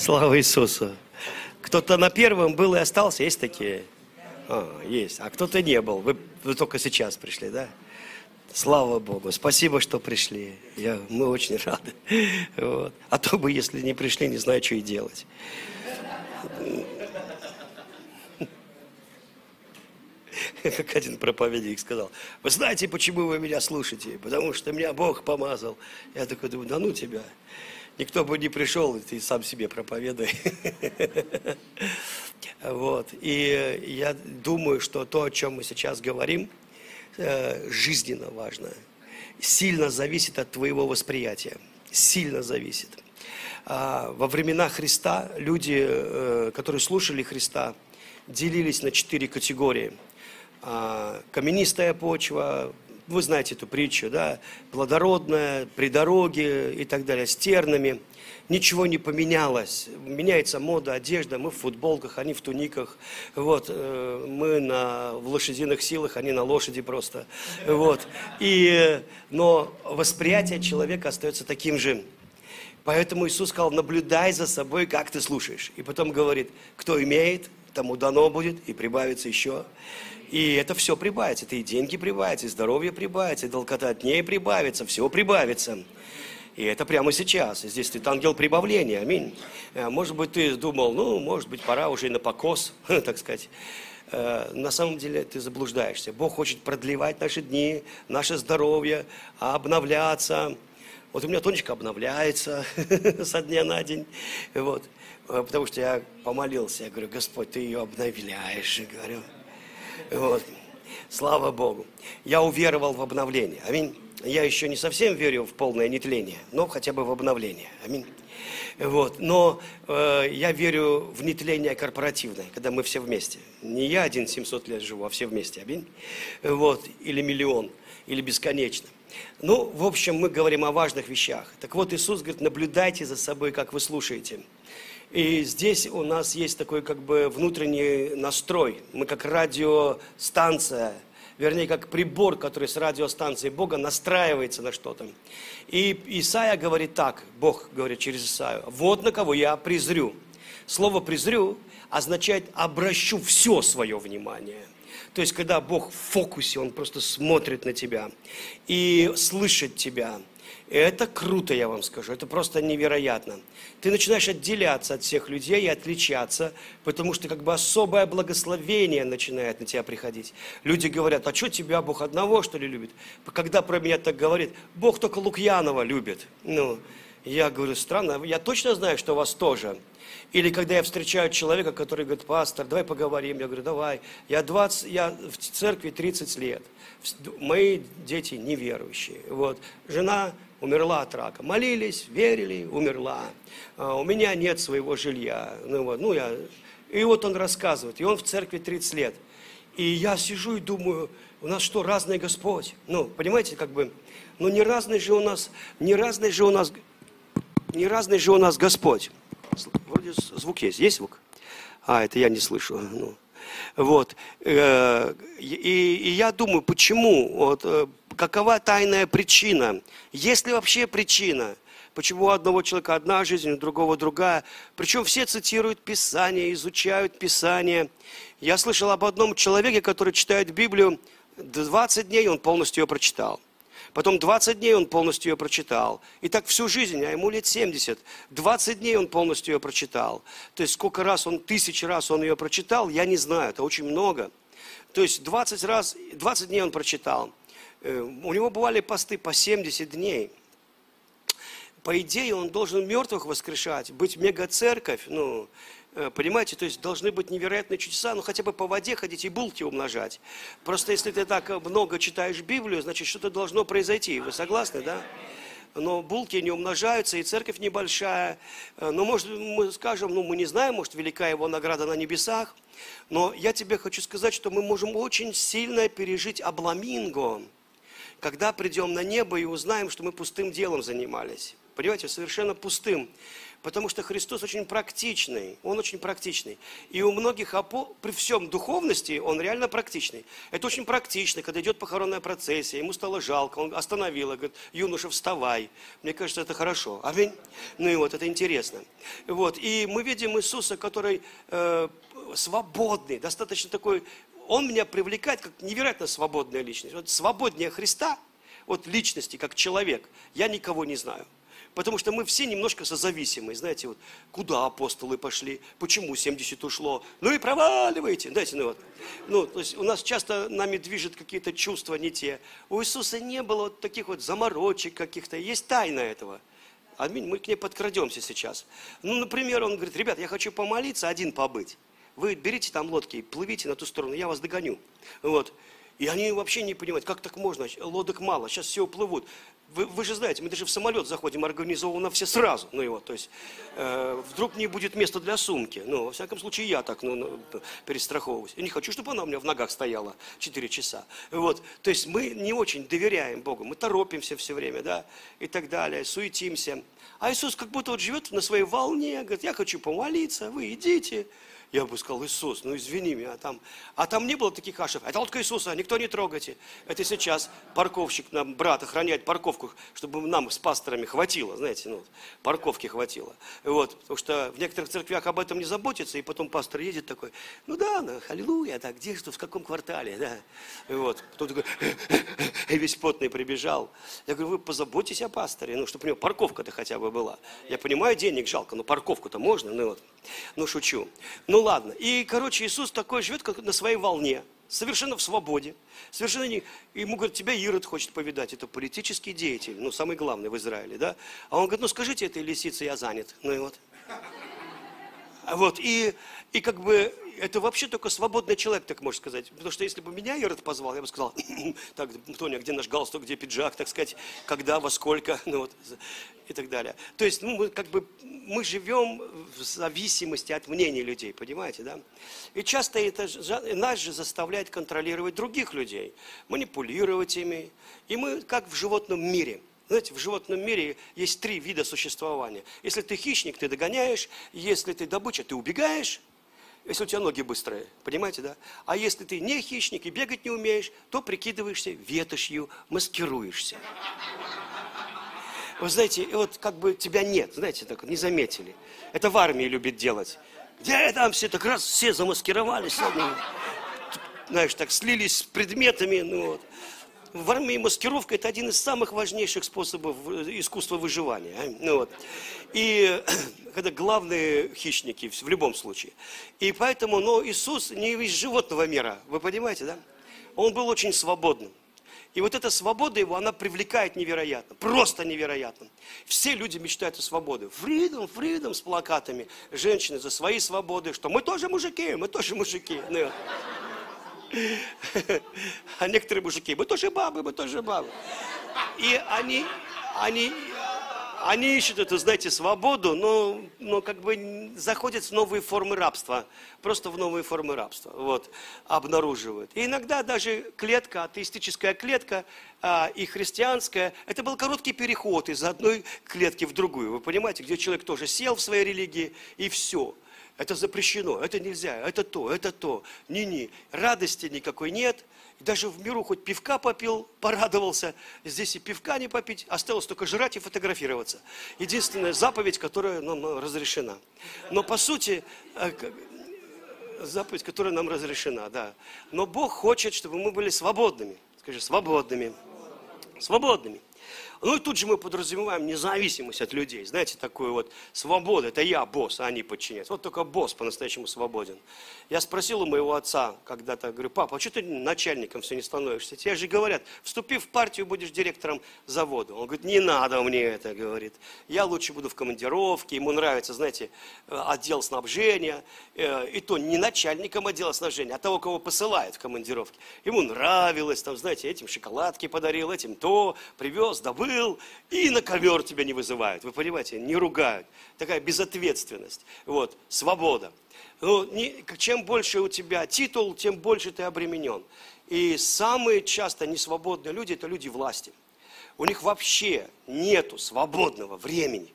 Слава Иисусу. Кто-то на первом был и остался, есть такие? А, есть. А кто-то не был. Вы, вы только сейчас пришли, да? Слава Богу. Спасибо, что пришли. Я, мы очень рады. Вот. А то бы, если не пришли, не знаю, что и делать. Как один проповедник сказал, вы знаете, почему вы меня слушаете? Потому что меня Бог помазал. Я такой думаю, да ну тебя. Никто бы не пришел, ты сам себе проповедуй. Вот. И я думаю, что то, о чем мы сейчас говорим, э, жизненно важно. Сильно зависит от твоего восприятия. Сильно зависит. А во времена Христа люди, э, которые слушали Христа, делились на четыре категории. А, каменистая почва, вы знаете эту притчу, да, плодородная, при дороге и так далее, с тернами. Ничего не поменялось. Меняется мода, одежда. Мы в футболках, они в туниках. Вот, э, мы на, в лошадиных силах, они на лошади просто. Вот. И, но восприятие человека остается таким же. Поэтому Иисус сказал, наблюдай за собой, как ты слушаешь. И потом говорит, кто имеет, тому дано будет, и прибавится еще. И это все прибавится. Это и деньги прибавятся, и здоровье прибавится, и долгота дней прибавится, все прибавится. И это прямо сейчас. Здесь стоит ангел прибавления. Аминь. Э, может быть, ты думал, ну, может быть, пора уже и на покос, так сказать. Э, на самом деле ты заблуждаешься. Бог хочет продлевать наши дни, наше здоровье, обновляться. Вот у меня тонечка обновляется со дня на день. Вот. Э, потому что я помолился, я говорю, Господь, ты ее обновляешь. Говорю, вот. Слава Богу. Я уверовал в обновление. Аминь. Я еще не совсем верю в полное нетление, но хотя бы в обновление. Аминь. Вот. Но э, я верю в нетление корпоративное, когда мы все вместе. Не я один 700 лет живу, а все вместе. Аминь. Вот. Или миллион, или бесконечно. Ну, в общем, мы говорим о важных вещах. Так вот, Иисус говорит, наблюдайте за собой, как вы слушаете. И здесь у нас есть такой как бы внутренний настрой. Мы как радиостанция, вернее, как прибор, который с радиостанцией Бога настраивается на что-то. И Исаия говорит так, Бог говорит через Исаию, вот на кого я презрю. Слово презрю означает обращу все свое внимание. То есть, когда Бог в фокусе, Он просто смотрит на тебя и слышит тебя – это круто, я вам скажу, это просто невероятно. Ты начинаешь отделяться от всех людей и отличаться, потому что как бы особое благословение начинает на тебя приходить. Люди говорят, а что тебя Бог одного, что ли, любит? Когда про меня так говорит, Бог только Лукьянова любит. Ну, я говорю, странно, я точно знаю, что вас тоже. Или когда я встречаю человека, который говорит, пастор, давай поговорим. Я говорю, давай. Я, 20, я в церкви 30 лет. Мои дети неверующие. Вот. Жена умерла от рака. Молились, верили, умерла. А, у меня нет своего жилья. Ну, вот, ну, я... И вот он рассказывает, и он в церкви 30 лет. И я сижу и думаю, у нас что, разный Господь? Ну, понимаете, как бы, ну не разный же у нас, не разный же у нас, не разный же у нас Господь. Вроде звук есть, есть звук? А, это я не слышу. Ну. Вот. Э, и, и я думаю, почему? Вот, э, какова тайная причина? Есть ли вообще причина? Почему у одного человека одна жизнь, у другого другая? Причем все цитируют Писание, изучают Писание. Я слышал об одном человеке, который читает Библию 20 дней, он полностью ее прочитал. Потом 20 дней он полностью ее прочитал. И так всю жизнь, а ему лет 70. 20 дней он полностью ее прочитал. То есть сколько раз он, тысяч раз он ее прочитал, я не знаю, это очень много. То есть 20 раз, 20 дней он прочитал. Э, у него бывали посты по 70 дней. По идее, он должен мертвых воскрешать, быть мега-церковь, ну, э, понимаете, то есть должны быть невероятные чудеса, ну, хотя бы по воде ходить и булки умножать. Просто если ты так много читаешь Библию, значит, что-то должно произойти. Вы согласны, да? но булки не умножаются, и церковь небольшая. Э, но, может, мы скажем, ну, мы не знаем, может, велика его награда на небесах. Но я тебе хочу сказать, что мы можем очень сильно пережить обламинго – когда придем на небо и узнаем, что мы пустым делом занимались. Понимаете, совершенно пустым. Потому что Христос очень практичный, Он очень практичный. И у многих, при всем духовности, Он реально практичный. Это очень практично, когда идет похоронная процессия, ему стало жалко, он остановил, говорит, юноша, вставай. Мне кажется, это хорошо. Аминь. Ну и вот, это интересно. Вот. И мы видим Иисуса, который э, свободный, достаточно такой, Он меня привлекает как невероятно свободная личность. Вот свободнее Христа, вот личности, как человек, я никого не знаю. Потому что мы все немножко созависимы. Знаете, вот куда апостолы пошли, почему 70 ушло, ну и проваливайте. Знаете, ну вот. Ну, то есть у нас часто нами движет какие-то чувства не те. У Иисуса не было вот таких вот заморочек каких-то. Есть тайна этого. Аминь. Мы к ней подкрадемся сейчас. Ну, например, он говорит, ребят, я хочу помолиться, один побыть. Вы берите там лодки плывите на ту сторону, я вас догоню. Вот. И они вообще не понимают, как так можно, лодок мало, сейчас все уплывут. Вы, вы же знаете, мы даже в самолет заходим организованно все сразу. Ну его, то есть э, вдруг не будет места для сумки. Ну, во всяком случае, я так ну, ну, перестраховываюсь. Я не хочу, чтобы она у меня в ногах стояла 4 часа. Вот. То есть мы не очень доверяем Богу. Мы торопимся все время, да, и так далее, суетимся. А Иисус как будто вот живет на своей волне, говорит, я хочу помолиться, вы идите. Я бы сказал, Иисус, ну извини меня, а там, а там не было таких ашев. Это лодка Иисуса, никто не трогайте. Это сейчас парковщик нам, брат, охраняет парковку, чтобы нам с пасторами хватило, знаете, ну, парковки хватило. Вот, потому что в некоторых церквях об этом не заботятся, и потом пастор едет такой, ну да, ну, аллилуйя, да, где что, в каком квартале, да. И вот, кто такой, весь потный прибежал. Я говорю, вы позаботьтесь о пасторе, ну, чтобы у него парковка-то хотя бы была. Я понимаю, денег жалко, но парковку-то можно, ну вот. Ну, шучу. Ну, ладно. И, короче, Иисус такой живет, как на своей волне. Совершенно в свободе. Совершенно не... Ему говорят, тебя Ирод хочет повидать. Это политический деятель, ну, самый главный в Израиле, да? А он говорит, ну, скажите этой лисице, я занят. Ну, и вот. Вот, и, и как бы это вообще только свободный человек, так можно сказать. Потому что если бы меня Ирод позвал, я бы сказал, так, Тоня, где наш галстук, где пиджак, так сказать, когда, во сколько, ну вот, и так далее. То есть, ну, мы как бы, мы живем в зависимости от мнений людей, понимаете, да? И часто это нас же заставляет контролировать других людей, манипулировать ими. И мы как в животном мире – знаете, в животном мире есть три вида существования. Если ты хищник, ты догоняешь. Если ты добыча, ты убегаешь если у тебя ноги быстрые, понимаете, да? А если ты не хищник и бегать не умеешь, то прикидываешься ветошью, маскируешься. Вы знаете, вот как бы тебя нет, знаете, так не заметили. Это в армии любит делать. Где там все, так раз все замаскировались, знаешь, так слились с предметами, ну вот в армии маскировка это один из самых важнейших способов искусства выживания. А? Ну, вот. И когда главные хищники в любом случае. И поэтому, но Иисус не из животного мира, вы понимаете, да? Он был очень свободным. И вот эта свобода его, она привлекает невероятно, просто невероятно. Все люди мечтают о свободе. Фридом, фридом с плакатами. Женщины за свои свободы, что мы тоже мужики, мы тоже мужики. Ну, а некоторые мужики, мы тоже бабы, мы тоже бабы. И они, они, они ищут эту, знаете, свободу, но, но как бы заходят в новые формы рабства. Просто в новые формы рабства. Вот, обнаруживают. И иногда даже клетка, атеистическая клетка а, и христианская, это был короткий переход из одной клетки в другую. Вы понимаете, где человек тоже сел в своей религии и все это запрещено, это нельзя, это то, это то. Не-не, радости никакой нет. Даже в миру хоть пивка попил, порадовался. Здесь и пивка не попить, осталось только жрать и фотографироваться. Единственная заповедь, которая нам разрешена. Но по сути, э, заповедь, которая нам разрешена, да. Но Бог хочет, чтобы мы были свободными. Скажи, свободными. Свободными. Ну и тут же мы подразумеваем независимость от людей. Знаете, такую вот свободу. Это я босс, а они подчиняются. Вот только босс по-настоящему свободен. Я спросил у моего отца когда-то, говорю, папа, а что ты начальником все не становишься? Тебе же говорят, вступи в партию, будешь директором завода. Он говорит, не надо мне это, говорит. Я лучше буду в командировке. Ему нравится, знаете, отдел снабжения. Э, и то не начальником отдела снабжения, а того, кого посылают в командировке. Ему нравилось, там, знаете, этим шоколадки подарил, этим то, привез, добыл был, и на ковер тебя не вызывают. Вы понимаете, не ругают. Такая безответственность. Вот, свобода. Ну, не, чем больше у тебя титул, тем больше ты обременен. И самые часто несвободные люди – это люди власти. У них вообще нету свободного времени.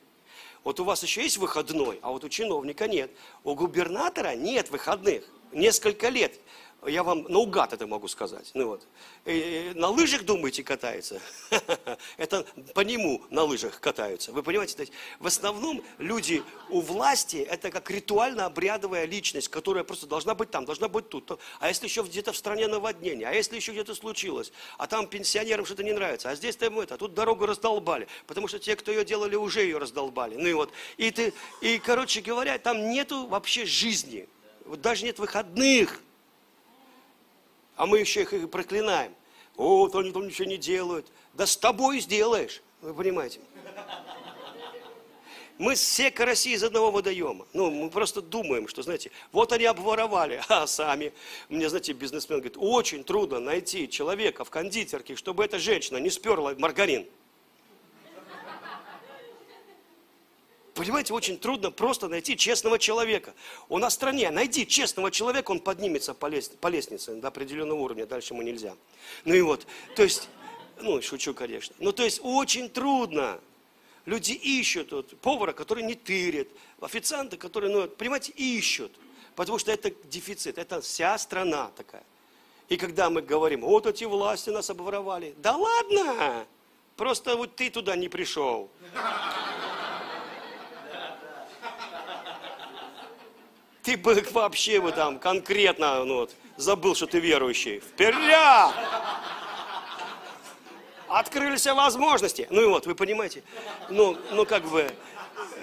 Вот у вас еще есть выходной, а вот у чиновника нет. У губернатора нет выходных. Несколько лет я вам наугад это могу сказать. Ну вот. И, на лыжах, думаете, катается? Это по нему на лыжах катаются. Вы понимаете? То в основном люди у власти, это как ритуально-обрядовая личность, которая просто должна быть там, должна быть тут. А если еще где-то в стране наводнение, а если еще где-то случилось, а там пенсионерам что-то не нравится, а здесь там это, а тут дорогу раздолбали, потому что те, кто ее делали, уже ее раздолбали. Ну и вот. И, ты, и короче говоря, там нету вообще жизни. Вот даже нет выходных а мы еще их проклинаем. Вот они там ничего не делают. Да с тобой сделаешь, вы понимаете. Мы все караси из одного водоема. Ну, мы просто думаем, что, знаете, вот они обворовали, а сами. Мне, знаете, бизнесмен говорит, очень трудно найти человека в кондитерке, чтобы эта женщина не сперла маргарин. Понимаете, очень трудно просто найти честного человека. У нас в стране найди честного человека, он поднимется по, лес, по лестнице до определенного уровня, дальше ему нельзя. Ну и вот, то есть, ну, шучу, конечно. Ну, то есть, очень трудно. Люди ищут вот, повара, который не тырит, официанты, которые, ну, понимаете, ищут. Потому что это дефицит, это вся страна такая. И когда мы говорим, вот эти власти нас обворовали, да ладно, просто вот ты туда не пришел. Ты бы вообще бы там конкретно ну, вот, забыл, что ты верующий. Вперед! Открылись возможности. Ну и вот, вы понимаете, ну, ну как бы,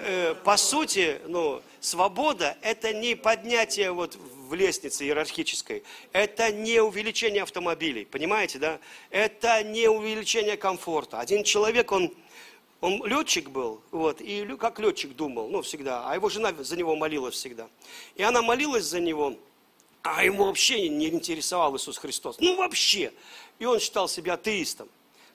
э, по сути, ну, свобода – это не поднятие вот в лестнице иерархической, это не увеличение автомобилей, понимаете, да? Это не увеличение комфорта. Один человек, он он летчик был, вот, и как летчик думал, ну, всегда, а его жена за него молилась всегда. И она молилась за него, а ему вообще не интересовал Иисус Христос. Ну, вообще. И он считал себя атеистом.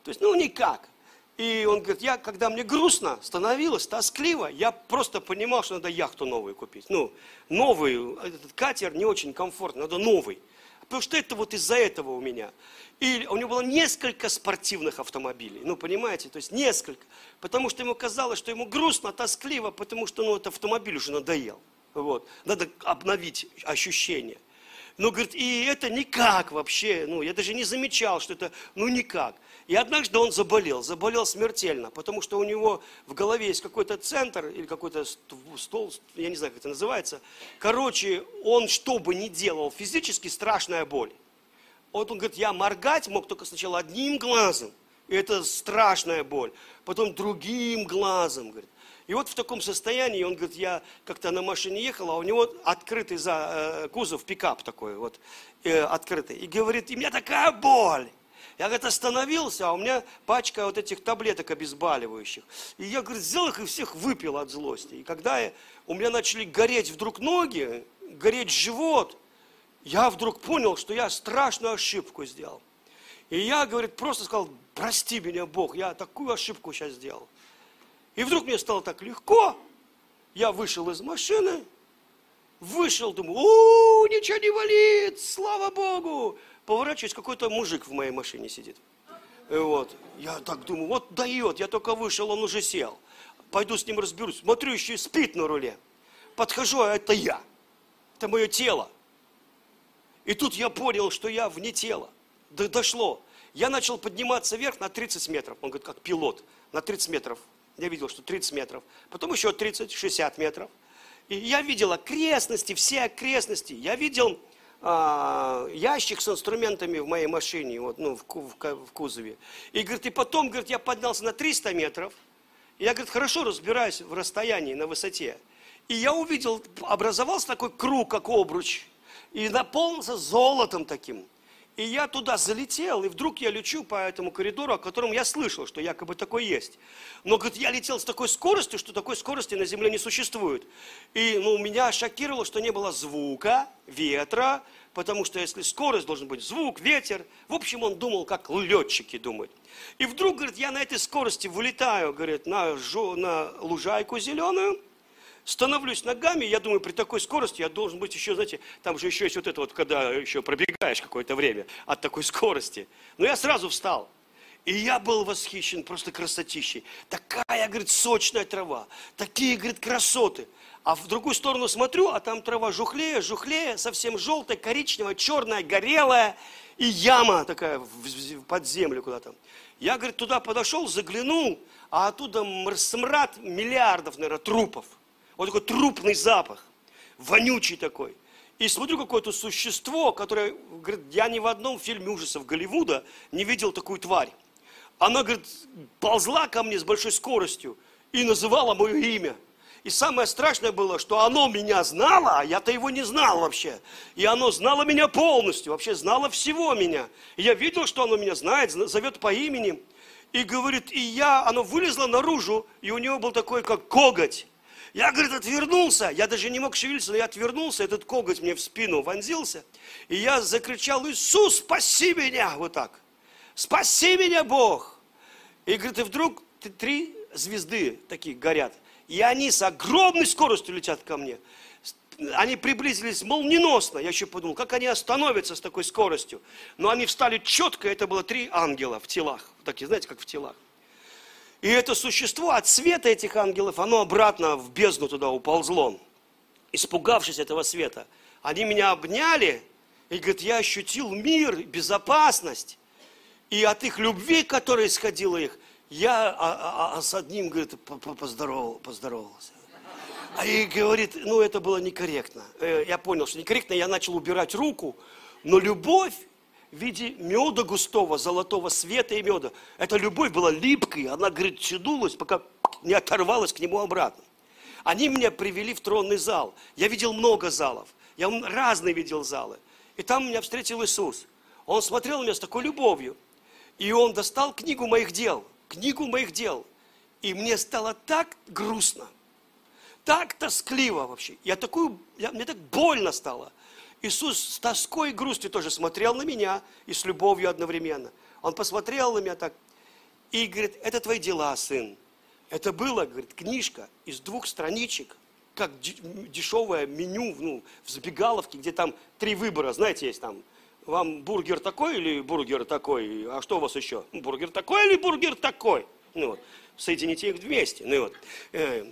То есть, ну, никак. И он говорит, я, когда мне грустно становилось, тоскливо, я просто понимал, что надо яхту новую купить. Ну, новый, этот катер не очень комфортный, надо новый. Потому что это вот из-за этого у меня. И у него было несколько спортивных автомобилей. Ну, понимаете, то есть несколько. Потому что ему казалось, что ему грустно, тоскливо, потому что ну, этот автомобиль уже надоел. Вот. Надо обновить ощущения. Но, говорит, и это никак вообще, ну, я даже не замечал, что это, ну, никак. И однажды он заболел, заболел смертельно, потому что у него в голове есть какой-то центр или какой-то стол, я не знаю, как это называется. Короче, он что бы ни делал, физически страшная боль. Вот он говорит, я моргать мог только сначала одним глазом, и это страшная боль, потом другим глазом, говорит. И вот в таком состоянии, он говорит, я как-то на машине ехал, а у него открытый за, э, кузов, пикап такой вот, э, открытый. И говорит, и у меня такая боль. Я, говорит, остановился, а у меня пачка вот этих таблеток обезболивающих. И я, говорит, взял их и всех выпил от злости. И когда я, у меня начали гореть вдруг ноги, гореть живот, я вдруг понял, что я страшную ошибку сделал. И я, говорит, просто сказал, прости меня, Бог, я такую ошибку сейчас сделал. И вдруг мне стало так легко. Я вышел из машины, вышел, думаю, у, ничего не болит, слава Богу. Поворачиваюсь, какой-то мужик в моей машине сидит. И вот, я так думаю, вот дает, я только вышел, он уже сел. Пойду с ним разберусь. Смотрю, еще и спит на руле. Подхожу, а это я. Это мое тело. И тут я понял, что я вне тела. Да дошло. Я начал подниматься вверх на 30 метров. Он говорит, как пилот, на 30 метров я видел, что 30 метров, потом еще 30, 60 метров. И я видел окрестности, все окрестности. Я видел а, ящик с инструментами в моей машине, вот, ну, в, в, в кузове. И, говорит, и потом, говорит, я поднялся на 300 метров. И я, говорит, хорошо разбираюсь в расстоянии, на высоте. И я увидел, образовался такой круг, как обруч, и наполнился золотом таким. И я туда залетел, и вдруг я лечу по этому коридору, о котором я слышал, что якобы такой есть. Но, говорит, я летел с такой скоростью, что такой скорости на Земле не существует. И ну, меня шокировало, что не было звука, ветра, потому что если скорость, должен быть звук, ветер. В общем, он думал, как летчики думают. И вдруг, говорит, я на этой скорости вылетаю, говорит, на, на лужайку зеленую, становлюсь ногами, я думаю, при такой скорости я должен быть еще, знаете, там же еще есть вот это вот, когда еще пробегаешь какое-то время от такой скорости. Но я сразу встал. И я был восхищен просто красотищей. Такая, говорит, сочная трава, такие, говорит, красоты. А в другую сторону смотрю, а там трава жухлее, жухлее, совсем желтая, коричневая, черная, горелая. И яма такая под землю куда-то. Я, говорит, туда подошел, заглянул, а оттуда смрад миллиардов, наверное, трупов. Вот такой трупный запах, вонючий такой. И смотрю какое-то существо, которое, говорит, я ни в одном фильме ужасов Голливуда не видел такую тварь. Она, говорит, ползла ко мне с большой скоростью и называла мое имя. И самое страшное было, что оно меня знало, а я-то его не знал вообще. И оно знало меня полностью, вообще знало всего меня. И я видел, что оно меня знает, зовет по имени. И говорит, и я, оно вылезло наружу, и у него был такой, как коготь. Я, говорит, отвернулся, я даже не мог шевелиться, но я отвернулся, этот коготь мне в спину вонзился. И я закричал, Иисус, спаси меня, вот так. Спаси меня, Бог! И говорит, и вдруг три звезды такие горят. И они с огромной скоростью летят ко мне. Они приблизились молниеносно. Я еще подумал, как они остановятся с такой скоростью. Но они встали четко, это было три ангела в телах. Такие, знаете, как в телах. И это существо от света этих ангелов, оно обратно в бездну туда уползло. Испугавшись этого света. Они меня обняли, и говорит, я ощутил мир, безопасность. И от их любви, которая исходила их, я а, а, а с одним, говорит, поздоровал, поздоровался. А и говорит, ну это было некорректно. Э, я понял, что некорректно, я начал убирать руку, но любовь в виде меда густого, золотого света и меда, эта любовь была липкой, она, говорит, тянулась, пока не оторвалась к нему обратно. Они меня привели в тронный зал. Я видел много залов. Я разные видел залы. И там меня встретил Иисус. Он смотрел на меня с такой любовью. И он достал книгу моих дел, книгу моих дел. И мне стало так грустно, так тоскливо вообще. Я такую, я, мне так больно стало. Иисус с тоской и грустью тоже смотрел на меня и с любовью одновременно. Он посмотрел на меня так и говорит, это твои дела, сын. Это было, говорит, книжка из двух страничек, как дешевое меню ну, в забегаловке, где там три выбора, знаете, есть там вам бургер такой или бургер такой? А что у вас еще? Бургер такой или бургер такой? Ну вот, соедините их вместе. Ну вот, э,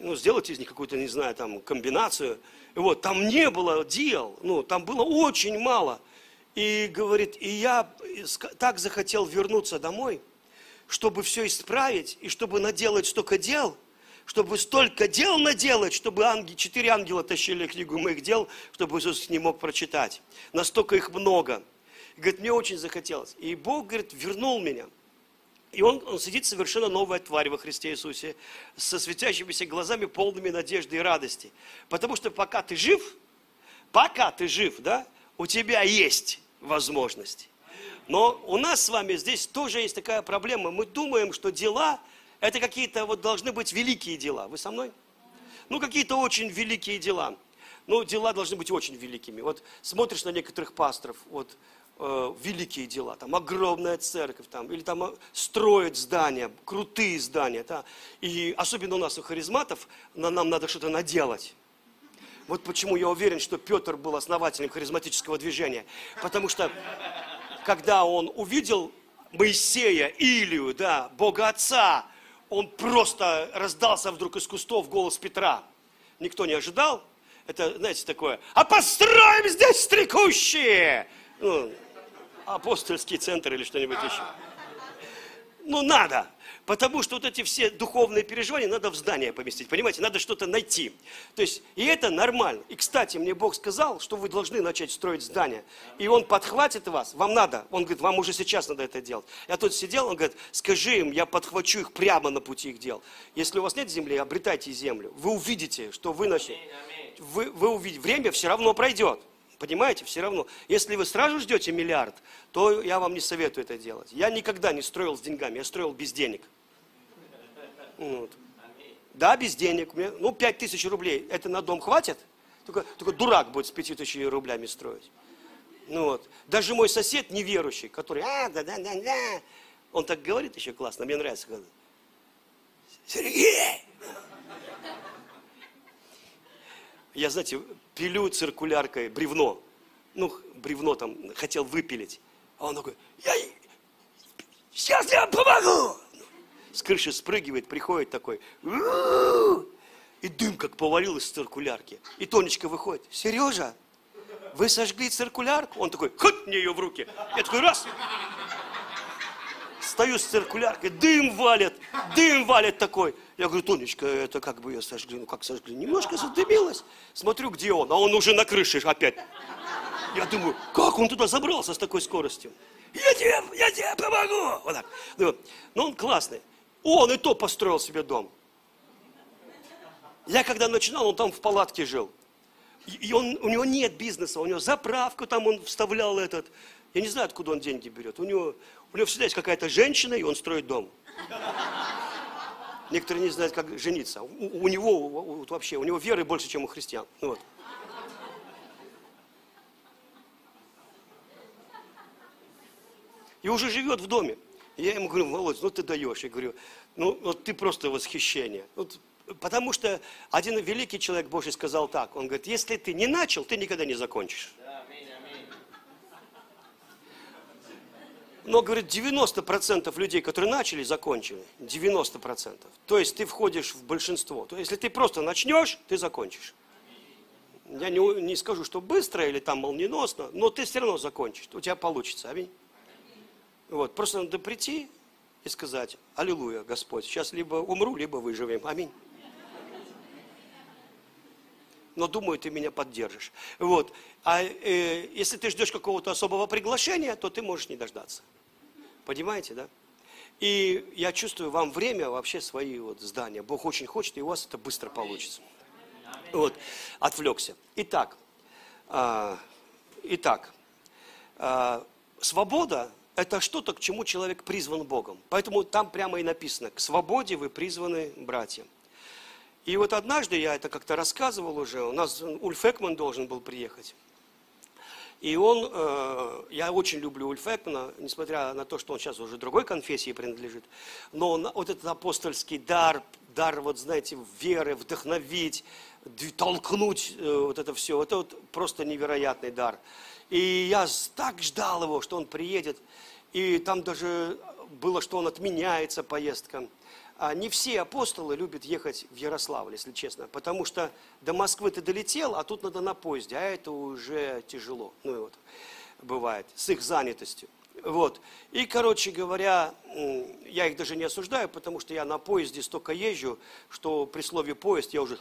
ну сделайте из них какую-то, не знаю, там комбинацию. Вот, там не было дел, ну, там было очень мало. И говорит, и я так захотел вернуться домой, чтобы все исправить, и чтобы наделать столько дел – чтобы столько дел наделать, чтобы ангел, четыре ангела тащили книгу моих дел, чтобы Иисус не мог прочитать. Настолько их много. И говорит, мне очень захотелось. И Бог, говорит, вернул меня. И он, он сидит совершенно новая тварь во Христе Иисусе, со светящимися глазами, полными надежды и радости. Потому что пока ты жив, пока ты жив, да, у тебя есть возможность. Но у нас с вами здесь тоже есть такая проблема. Мы думаем, что дела это какие-то вот должны быть великие дела. Вы со мной? Ну, какие-то очень великие дела. Ну, дела должны быть очень великими. Вот смотришь на некоторых пасторов, вот э, великие дела, там огромная церковь, там, или там э, строят здания, крутые здания. Да? И особенно у нас у харизматов, на, нам надо что-то наделать. Вот почему я уверен, что Петр был основателем харизматического движения. Потому что, когда он увидел Моисея, Илию, да, Бога Отца, он просто раздался вдруг из кустов голос Петра. Никто не ожидал. Это, знаете, такое, а построим здесь стрекущие. Ну, апостольский центр или что-нибудь еще. Ну, надо. Потому что вот эти все духовные переживания надо в здание поместить, понимаете, надо что-то найти. То есть, и это нормально. И, кстати, мне Бог сказал, что вы должны начать строить здание. И Он подхватит вас, вам надо. Он говорит, вам уже сейчас надо это делать. Я тут сидел, он говорит, скажи им, я подхвачу их прямо на пути их дел. Если у вас нет земли, обретайте землю. Вы увидите, что вы начали. Вы, вы увидите, время все равно пройдет. Понимаете, все равно. Если вы сразу ждете миллиард, то я вам не советую это делать. Я никогда не строил с деньгами, я строил без денег. Вот. Да, без денег. Ну, 5 тысяч рублей. Это на дом хватит? Только, только дурак будет с 5 тысячами рублями строить. Ну вот. Даже мой сосед неверующий, который, а, да, да, да, да. Он так говорит еще классно, мне нравится. Сергей! Я, знаете, пилю циркуляркой бревно. Ну, бревно там хотел выпилить. А он такой, я сейчас я помогу. С крыши спрыгивает, приходит такой, и дым как повалил из циркулярки. И Тонечка выходит, Сережа, вы сожгли циркулярку? Он такой, хоть мне ее в руки. Я такой, раз. Стою с циркуляркой, дым валит, дым валит такой. Я говорю, Тонечка, это как бы ее сожгли? Ну как сожгли? Немножко задымилось. Смотрю, где он, а он уже на крыше опять. Я думаю, как он туда забрался с такой скоростью? Я тебе, я тебе помогу. Вот так. Ну, ну он классный. Он и то построил себе дом. Я когда начинал, он там в палатке жил. И он, у него нет бизнеса, у него заправку там он вставлял этот. Я не знаю, откуда он деньги берет. У него, у него всегда есть какая-то женщина, и он строит дом. Некоторые не знают, как жениться. У, у него у, вообще, у него веры больше, чем у христиан. Вот. И уже живет в доме. Я ему говорю, Володь, ну ты даешь. Я говорю, ну вот ты просто восхищение. Вот Потому что один великий человек Божий сказал так. Он говорит, если ты не начал, ты никогда не закончишь. Но, говорит, 90% людей, которые начали, закончили. 90%. То есть ты входишь в большинство. То есть если ты просто начнешь, ты закончишь. Я не, не скажу, что быстро или там молниеносно, но ты все равно закончишь. У тебя получится. Аминь. Вот. Просто надо прийти и сказать, аллилуйя, Господь, сейчас либо умру, либо выживем. Аминь но думаю, ты меня поддержишь. Вот. А э, если ты ждешь какого-то особого приглашения, то ты можешь не дождаться. Понимаете, да? И я чувствую, вам время вообще свои вот здания. Бог очень хочет, и у вас это быстро получится. Вот, отвлекся. Итак, э, итак, э, свобода – это что-то, к чему человек призван Богом. Поэтому там прямо и написано, к свободе вы призваны, братья. И вот однажды, я это как-то рассказывал уже, у нас Ульф Экман должен был приехать. И он, э, я очень люблю Ульф Экмана, несмотря на то, что он сейчас уже другой конфессии принадлежит, но он, вот этот апостольский дар, дар, вот знаете, веры, вдохновить, толкнуть э, вот это все, это вот просто невероятный дар. И я так ждал его, что он приедет, и там даже было, что он отменяется поездка. А не все апостолы любят ехать в Ярославль, если честно, потому что до Москвы ты долетел, а тут надо на поезде, а это уже тяжело. Ну и вот, бывает, с их занятостью. Вот. И, короче говоря, я их даже не осуждаю, потому что я на поезде столько езжу, что при слове поезд я уже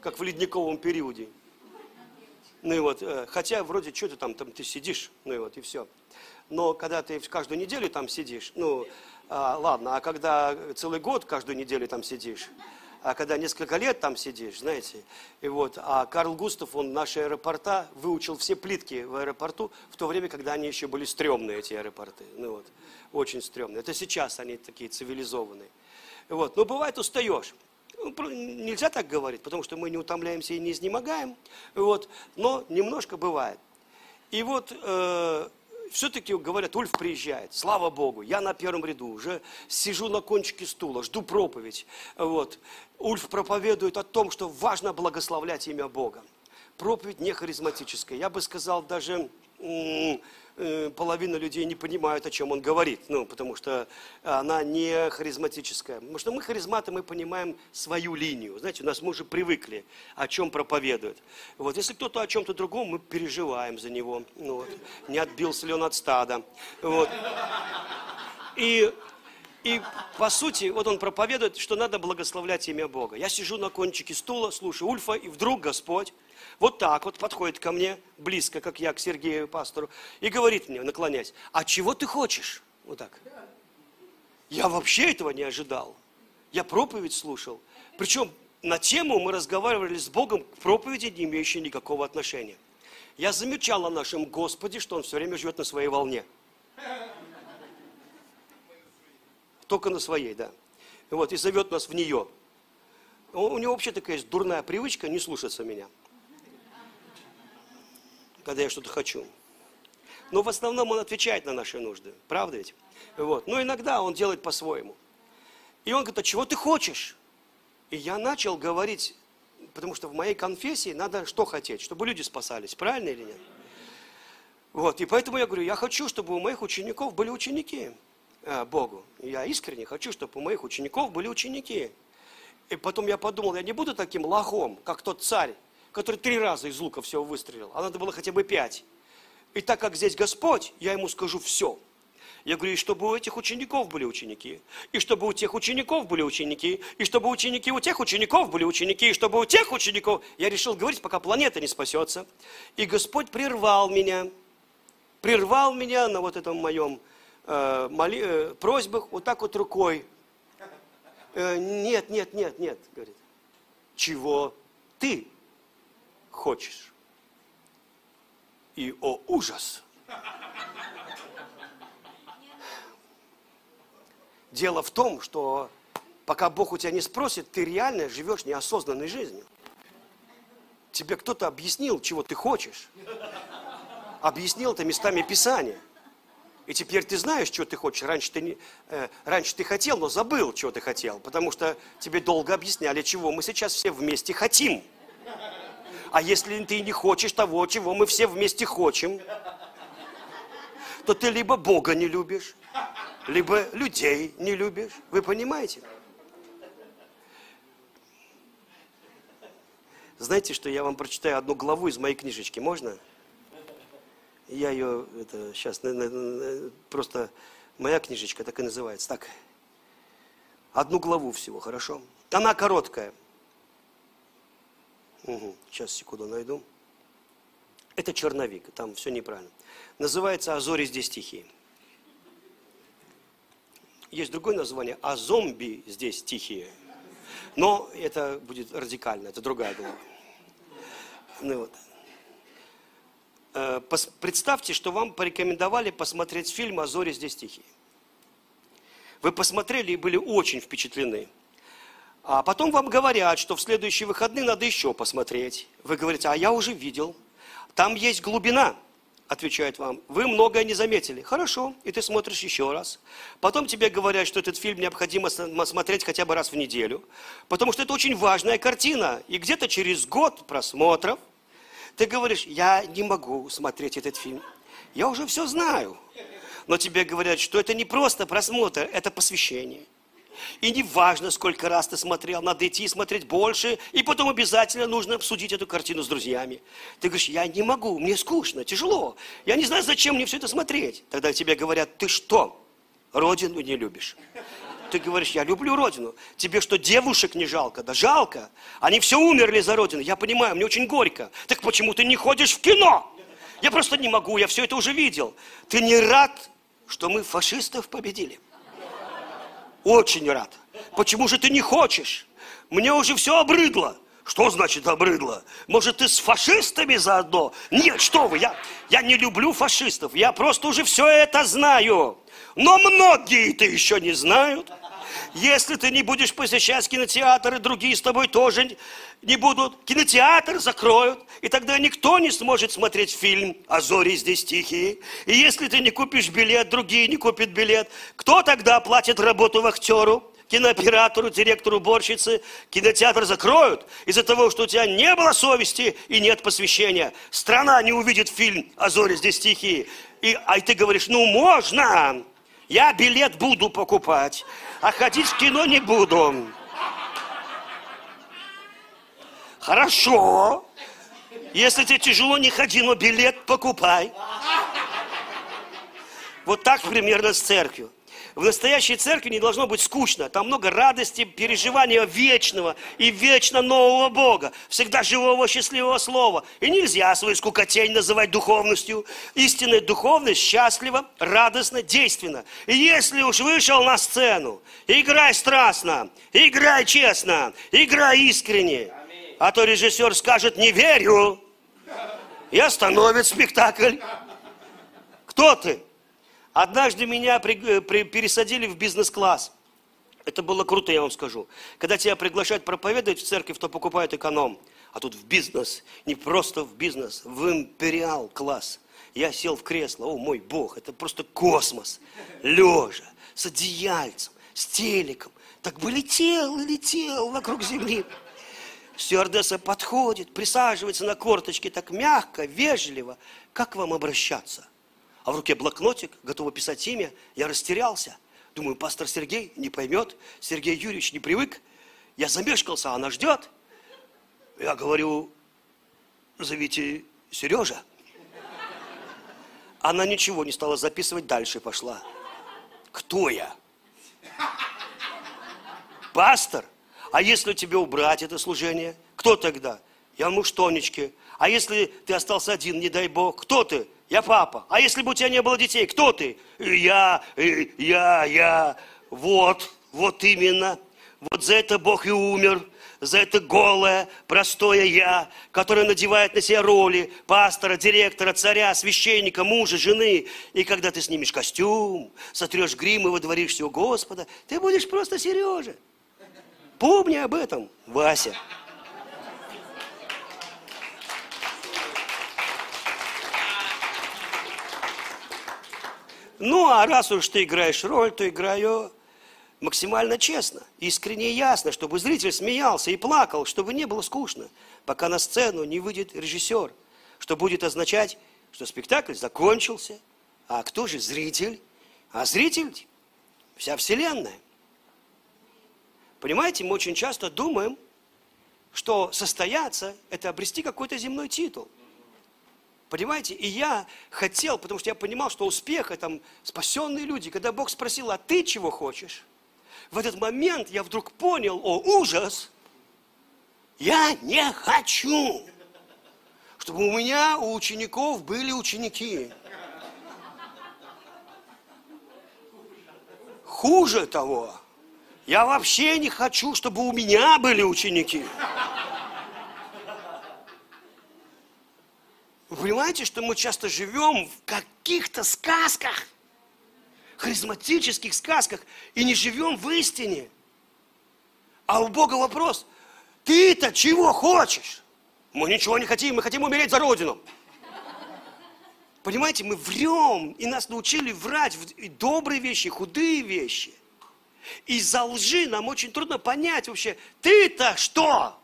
как в ледниковом периоде. Ну и вот, э, хотя вроде что ты там, там ты сидишь, ну и вот, и все. Но когда ты каждую неделю там сидишь, ну, а, ладно, а когда целый год каждую неделю там сидишь, а когда несколько лет там сидишь, знаете, и вот, а Карл Густав, он наши аэропорта выучил все плитки в аэропорту в то время, когда они еще были стрёмные, эти аэропорты, ну вот, очень стрёмные. Это сейчас они такие цивилизованные. Вот, но бывает устаешь. Ну, нельзя так говорить, потому что мы не утомляемся и не изнемогаем, вот, но немножко бывает. И вот э, все-таки говорят, Ульф приезжает, слава Богу, я на первом ряду, уже сижу на кончике стула, жду проповедь. Вот. Ульф проповедует о том, что важно благословлять имя Бога. Проповедь не харизматическая, я бы сказал даже Э, половина людей не понимают, о чем он говорит, ну, потому что она не харизматическая. Потому что мы харизматы, мы понимаем свою линию. Знаете, у нас мы уже привыкли, о чем проповедует. Вот, если кто-то о чем-то другом, мы переживаем за него. Ну, вот, не отбился ли он от стада. Вот. И и по сути, вот он проповедует, что надо благословлять имя Бога. Я сижу на кончике стула, слушаю Ульфа, и вдруг Господь вот так вот подходит ко мне, близко, как я к Сергею, пастору, и говорит мне, наклоняясь, а чего ты хочешь? Вот так. Я вообще этого не ожидал. Я проповедь слушал. Причем на тему мы разговаривали с Богом к проповеди, не имеющей никакого отношения. Я замечал о нашем Господе, что Он все время живет на своей волне. Только на своей, да. Вот, и зовет нас в нее. У него вообще такая есть дурная привычка не слушаться меня когда я что-то хочу. Но в основном он отвечает на наши нужды. Правда ведь? Вот. Но иногда он делает по-своему. И он говорит, а чего ты хочешь? И я начал говорить, потому что в моей конфессии надо что хотеть? Чтобы люди спасались. Правильно или нет? Вот, и поэтому я говорю, я хочу, чтобы у моих учеников были ученики э, Богу. Я искренне хочу, чтобы у моих учеников были ученики. И потом я подумал, я не буду таким лохом, как тот царь, который три раза из лука всего выстрелил, а надо было хотя бы пять. И так как здесь Господь, я ему скажу все. Я говорю, и чтобы у этих учеников были ученики, и чтобы у тех учеников были ученики, и чтобы ученики у тех учеников были ученики, и чтобы у тех учеников... Я решил говорить, пока планета не спасется. И Господь прервал меня, прервал меня на вот этом моем э, моли, э, просьбах вот так вот рукой. Э, нет, нет, нет, нет, говорит. Чего ты хочешь? И, о ужас! Дело в том, что пока Бог у тебя не спросит, ты реально живешь неосознанной жизнью. Тебе кто-то объяснил, чего ты хочешь. Объяснил это местами Писания. И теперь ты знаешь, что ты хочешь. Раньше ты, не, э, раньше ты хотел, но забыл, чего ты хотел. Потому что тебе долго объясняли, чего мы сейчас все вместе хотим. А если ты не хочешь того, чего мы все вместе хотим, то ты либо Бога не любишь, либо людей не любишь. Вы понимаете? Знаете, что я вам прочитаю одну главу из моей книжечки, можно? Я ее, это, сейчас, просто моя книжечка так и называется. Так, одну главу всего, хорошо? Она короткая. Угу, сейчас, секунду, найду. Это черновик, там все неправильно. Называется «Азори здесь тихие». Есть другое название, а зомби здесь тихие. Но это будет радикально, это другая глава. Ну, вот. Э, представьте, что вам порекомендовали посмотреть фильм «А здесь тихие». Вы посмотрели и были очень впечатлены. А потом вам говорят, что в следующие выходные надо еще посмотреть. Вы говорите, а я уже видел. Там есть глубина – отвечают вам, вы многое не заметили. Хорошо, и ты смотришь еще раз. Потом тебе говорят, что этот фильм необходимо смотреть хотя бы раз в неделю, потому что это очень важная картина. И где-то через год просмотров ты говоришь, я не могу смотреть этот фильм. Я уже все знаю. Но тебе говорят, что это не просто просмотр, это посвящение. И не важно, сколько раз ты смотрел, надо идти и смотреть больше, и потом обязательно нужно обсудить эту картину с друзьями. Ты говоришь, я не могу, мне скучно, тяжело, я не знаю, зачем мне все это смотреть. Тогда тебе говорят, ты что, родину не любишь? Ты говоришь, я люблю родину. Тебе что, девушек не жалко? Да жалко. Они все умерли за родину. Я понимаю, мне очень горько. Так почему ты не ходишь в кино? Я просто не могу, я все это уже видел. Ты не рад, что мы фашистов победили? Очень рад. Почему же ты не хочешь? Мне уже все обрыдло. Что значит обрыдло? Может, ты с фашистами заодно? Нет, что вы, я, я не люблю фашистов. Я просто уже все это знаю. Но многие это еще не знают. Если ты не будешь посещать кинотеатры, другие с тобой тоже не будут. Кинотеатр закроют, и тогда никто не сможет смотреть фильм «А зори здесь тихие». И если ты не купишь билет, другие не купят билет. Кто тогда оплатит работу вахтеру? кинооператору, директору, уборщице, кинотеатр закроют из-за того, что у тебя не было совести и нет посвящения. Страна не увидит фильм «А зори здесь тихие». И, а ты говоришь, ну можно, я билет буду покупать, а ходить в кино не буду. Хорошо. Если тебе тяжело, не ходи, но билет покупай. Вот так примерно с церковью. В настоящей церкви не должно быть скучно. Там много радости, переживания вечного и вечно нового Бога. Всегда живого, счастливого слова. И нельзя свою скукотень называть духовностью. Истинная духовность счастлива, радостно, действенна. И если уж вышел на сцену, играй страстно, играй честно, играй искренне. А то режиссер скажет, не верю, и остановит спектакль. Кто ты? Однажды меня при, при, пересадили в бизнес-класс. Это было круто, я вам скажу. Когда тебя приглашают проповедовать в церковь, то покупают эконом. А тут в бизнес, не просто в бизнес, в империал класс. Я сел в кресло, о мой бог, это просто космос. Лежа, с одеяльцем, с телеком. Так бы летел и летел вокруг земли. Стюардесса подходит, присаживается на корточки так мягко, вежливо. Как к вам обращаться? А в руке блокнотик, готова писать имя. Я растерялся. Думаю, пастор Сергей не поймет. Сергей Юрьевич не привык. Я замешкался, она ждет. Я говорю, зовите Сережа. Она ничего не стала записывать, дальше пошла. Кто я? Пастор? А если тебе убрать это служение, кто тогда? Я муж Тонечки. А если ты остался один, не дай Бог, кто ты? Я папа. А если бы у тебя не было детей, кто ты? Я, я, я. Вот, вот именно. Вот за это Бог и умер. За это голое, простое я, которое надевает на себя роли пастора, директора, царя, священника, мужа, жены. И когда ты снимешь костюм, сотрешь грим и водворишься у Господа, ты будешь просто Сережа. Помни об этом, Вася. Ну, а раз уж ты играешь роль, то играю максимально честно, искренне и ясно, чтобы зритель смеялся и плакал, чтобы не было скучно, пока на сцену не выйдет режиссер, что будет означать, что спектакль закончился. А кто же зритель? А зритель – вся вселенная. Понимаете, мы очень часто думаем, что состояться – это обрести какой-то земной титул. Понимаете? И я хотел, потому что я понимал, что успех – это спасенные люди. Когда Бог спросил, а ты чего хочешь? В этот момент я вдруг понял, о, ужас, я не хочу, чтобы у меня, у учеников были ученики. Хуже того – я вообще не хочу, чтобы у меня были ученики. Вы понимаете, что мы часто живем в каких-то сказках, харизматических сказках, и не живем в истине. А у Бога вопрос, ты-то чего хочешь? Мы ничего не хотим, мы хотим умереть за Родину. Понимаете, мы врем, и нас научили врать в добрые вещи, худые вещи. Из-за лжи нам очень трудно понять вообще, ты-то что?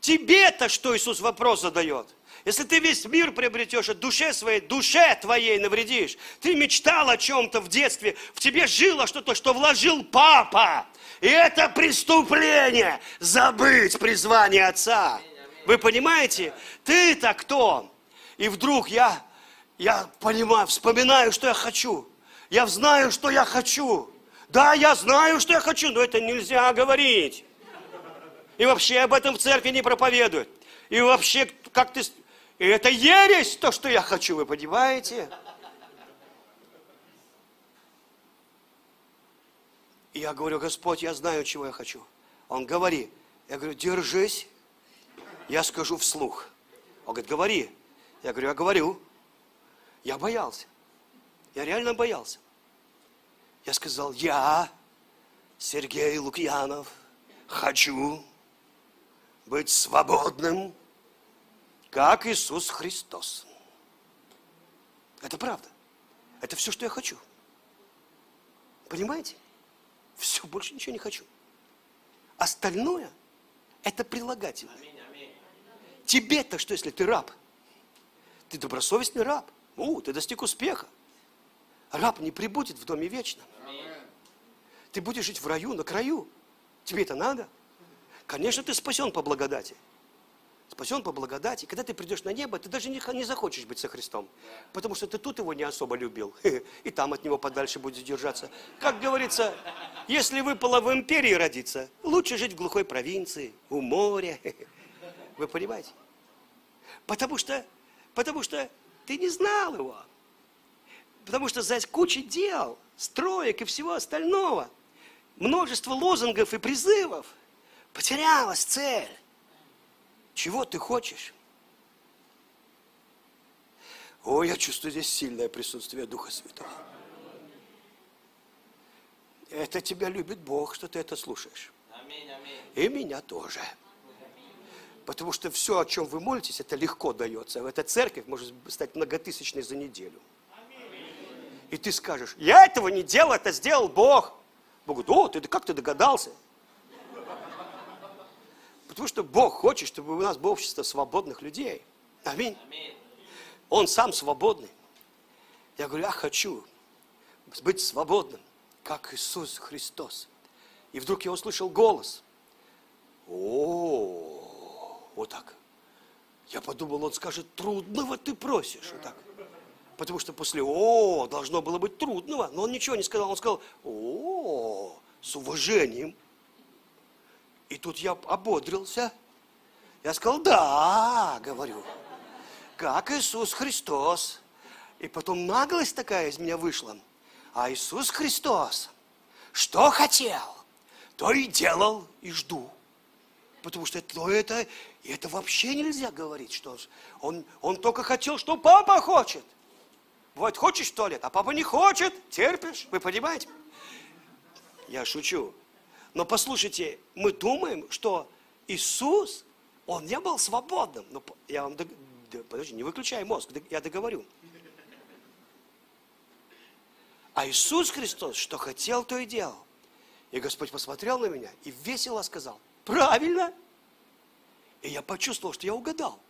Тебе-то что Иисус вопрос задает? Если ты весь мир приобретешь, от душе своей, душе твоей навредишь. Ты мечтал о чем-то в детстве, в тебе жило что-то, что вложил папа. И это преступление, забыть призвание отца. Вы понимаете? Ты-то кто? И вдруг я, я понимаю, вспоминаю, что я хочу. Я знаю, что я хочу. Да, я знаю, что я хочу, но это нельзя говорить. И вообще об этом в церкви не проповедуют. И вообще, как ты... И это ересь, то, что я хочу, вы понимаете? И я говорю, Господь, я знаю, чего я хочу. Он говори. Я говорю, держись, я скажу вслух. Он говорит, говори. Я говорю, я говорю. Я боялся. Я реально боялся. Я сказал, я, Сергей Лукьянов, хочу быть свободным, как Иисус Христос. Это правда. Это все, что я хочу. Понимаете? Все, больше ничего не хочу. Остальное – это прилагательное. Тебе-то что, если ты раб? Ты добросовестный раб. У, ты достиг успеха. Раб не прибудет в доме вечно. Ты будешь жить в раю, на краю. Тебе это надо? Конечно, ты спасен по благодати. Спасен по благодати. Когда ты придешь на небо, ты даже не, захочешь быть со Христом. Потому что ты тут его не особо любил. И там от него подальше будешь держаться. Как говорится, если выпало в империи родиться, лучше жить в глухой провинции, у моря. Вы понимаете? Потому что, потому что ты не знал его. Потому что за кучей дел, строек и всего остального – множество лозунгов и призывов. Потерялась цель. Чего ты хочешь? О, я чувствую здесь сильное присутствие Духа Святого. Это тебя любит Бог, что ты это слушаешь. И меня тоже. Потому что все, о чем вы молитесь, это легко дается. В эта церковь может стать многотысячной за неделю. И ты скажешь, я этого не делал, это сделал Бог. Бог говорит, о, ты как ты догадался? Потому что Бог хочет, чтобы у нас было общество свободных людей. Аминь. Он сам свободный. Я говорю, я хочу быть свободным, как Иисус Христос. И вдруг я услышал голос. О, вот так. Я подумал, он скажет, трудного ты просишь. Вот так. Потому что после «О» должно было быть трудного. Но он ничего не сказал. Он сказал «О, с уважением». И тут я ободрился. Я сказал «Да», говорю, как Иисус Христос. И потом наглость такая из меня вышла. А Иисус Христос, что хотел, то и делал, и жду. Потому что это, это, это вообще нельзя говорить, что он, он только хотел, что папа хочет. Бывает, хочешь в туалет, а папа не хочет, терпишь, вы понимаете? Я шучу. Но послушайте, мы думаем, что Иисус, Он не был свободным. Но я вам, дог... подожди, не выключай мозг, я договорю. А Иисус Христос, что хотел, то и делал. И Господь посмотрел на меня и весело сказал, правильно. И я почувствовал, что я угадал.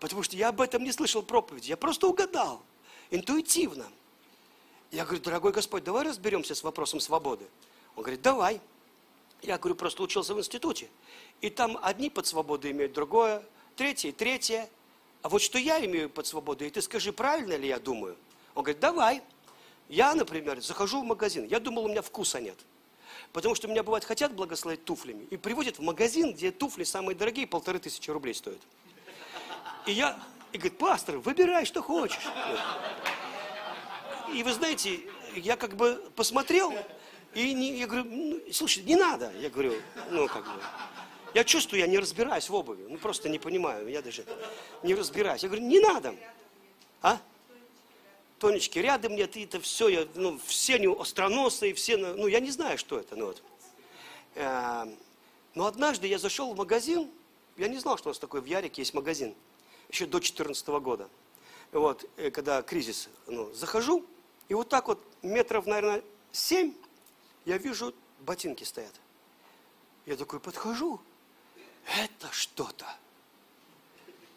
Потому что я об этом не слышал проповеди, я просто угадал интуитивно. Я говорю, дорогой Господь, давай разберемся с вопросом свободы. Он говорит, давай. Я говорю, просто учился в институте. И там одни под свободой имеют другое, третье, третье. А вот что я имею под свободой, и ты скажи, правильно ли я думаю? Он говорит, давай. Я, например, захожу в магазин, я думал, у меня вкуса нет. Потому что меня бывает хотят благословить туфлями и приводят в магазин, где туфли самые дорогие, полторы тысячи рублей стоят. И я, и говорит, пастор, выбирай, что хочешь. И вы знаете, я как бы посмотрел, и не, я говорю, ну, слушай, не надо. Я говорю, ну как бы. Я чувствую, я не разбираюсь в обуви. Ну просто не понимаю, я даже не разбираюсь. Я говорю, не надо. А? Тонечки рядом нет, и это все, я, ну, все они остроносые, все, ну, я не знаю, что это. Ну, вот. Э, но однажды я зашел в магазин, я не знал, что у нас такой в Ярике есть магазин еще до 2014 года. Вот, э, когда кризис, ну, захожу, и вот так вот метров, наверное, семь, я вижу, ботинки стоят. Я такой подхожу, это что-то.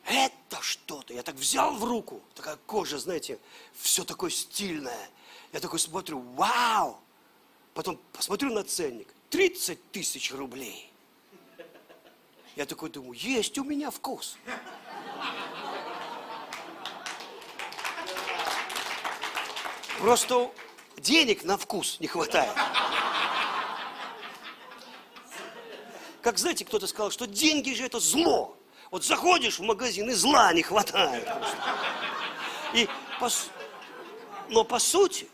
Это что-то. Я так взял в руку, такая кожа, знаете, все такое стильное. Я такой смотрю, вау! Потом посмотрю на ценник, 30 тысяч рублей. Я такой думаю, есть у меня вкус. Просто денег на вкус не хватает. Как знаете, кто-то сказал, что деньги же это зло. Вот заходишь в магазин, и зла не хватает. И по, но по сути,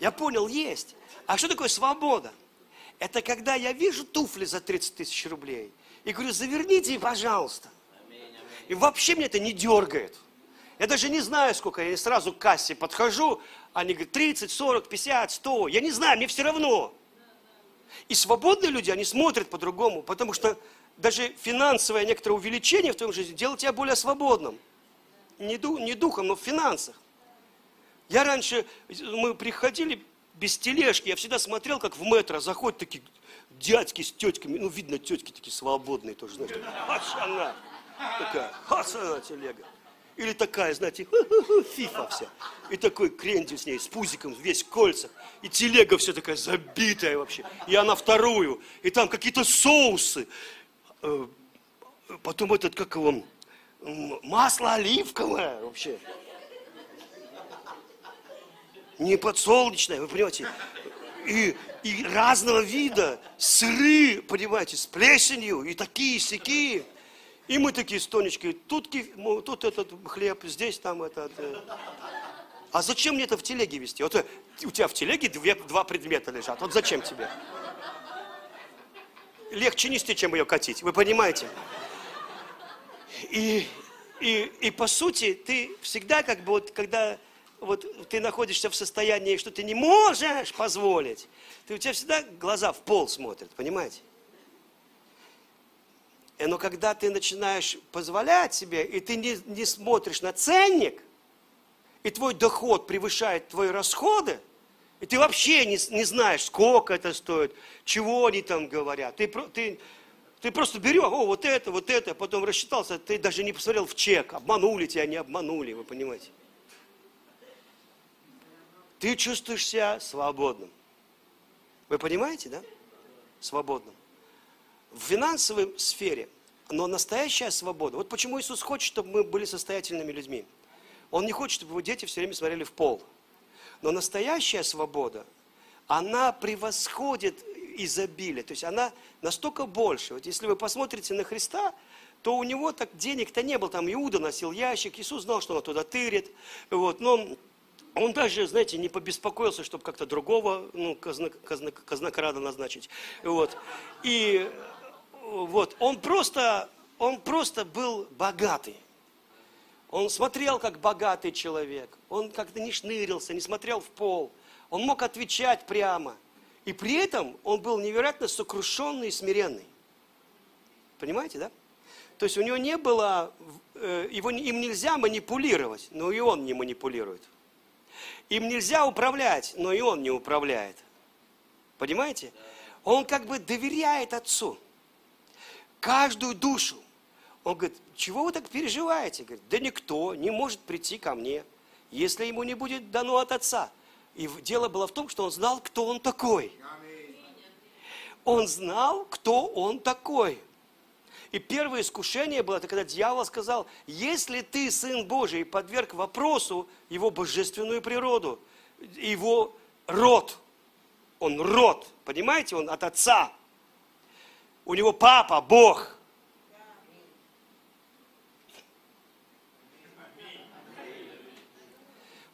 я понял, есть. А что такое свобода? Это когда я вижу туфли за 30 тысяч рублей и говорю, заверните, пожалуйста. И вообще мне это не дергает. Я даже не знаю, сколько, я сразу к кассе подхожу, они говорят, 30, 40, 50, 100. Я не знаю, мне все равно. И свободные люди, они смотрят по-другому, потому что даже финансовое некоторое увеличение в твоем жизни делает тебя более свободным. Не, ду, не духом, но в финансах. Я раньше, мы приходили без тележки, я всегда смотрел, как в метро заходят такие дядьки с тетками, ну, видно, тетки такие свободные тоже, знаете, хачана, такая, хасана телега. Или такая, знаете, фифа вся. И такой крендель с ней, с пузиком, весь в. И телега вся такая забитая вообще. И она вторую. И там какие-то соусы. Э, потом этот, как его, масло оливковое вообще. Не подсолнечное, вы понимаете. И, и разного вида сыры, понимаете, с плесенью, и такие, сякие. И мы такие с Тонечкой, тут, тут этот хлеб, здесь там этот. Э. А зачем мне это в телеге вести? Вот э, у тебя в телеге две, два предмета лежат. Вот зачем тебе? Легче нести, чем ее катить. Вы понимаете? И, и, и по сути, ты всегда как бы вот, когда вот ты находишься в состоянии, что ты не можешь позволить, ты, у тебя всегда глаза в пол смотрят, понимаете? Э, но когда ты начинаешь позволять себе, и ты не, не смотришь на ценник, и твой доход превышает твои расходы, и ты вообще не, не знаешь, сколько это стоит, чего они там говорят. Ты, ты, Ты просто берешь, о, вот это, вот это, потом рассчитался, ты даже не посмотрел в чек, обманули тебя, не обманули, вы понимаете. Ты чувствуешь себя свободным. Вы понимаете, да? Свободным. В финансовой сфере, но настоящая свобода. Вот почему Иисус хочет, чтобы мы были состоятельными людьми. Он не хочет, чтобы его дети все время смотрели в пол. Но настоящая свобода, она превосходит изобилие. То есть она настолько больше. Вот если вы посмотрите на Христа, то у него так денег-то не было. Там Иуда носил ящик, Иисус знал, что он туда тырит. Вот, но он даже, знаете, не побеспокоился, чтобы как-то другого ну, казнокрада назначить. Вот. И вот, он просто, он просто был богатый. Он смотрел, как богатый человек. Он как-то не шнырился, не смотрел в пол. Он мог отвечать прямо. И при этом он был невероятно сокрушенный и смиренный. Понимаете, да? То есть у него не было, э, его, им нельзя манипулировать, но и он не манипулирует. Им нельзя управлять, но и он не управляет. Понимаете? Он как бы доверяет Отцу. Каждую душу. Он говорит, чего вы так переживаете? Говорит, да никто не может прийти ко мне, если ему не будет дано от Отца. И дело было в том, что он знал, кто он такой. Он знал, кто он такой. И первое искушение было, это когда дьявол сказал, если ты сын Божий, подверг вопросу его божественную природу, его род. Он род, понимаете, он от отца. У него папа, Бог.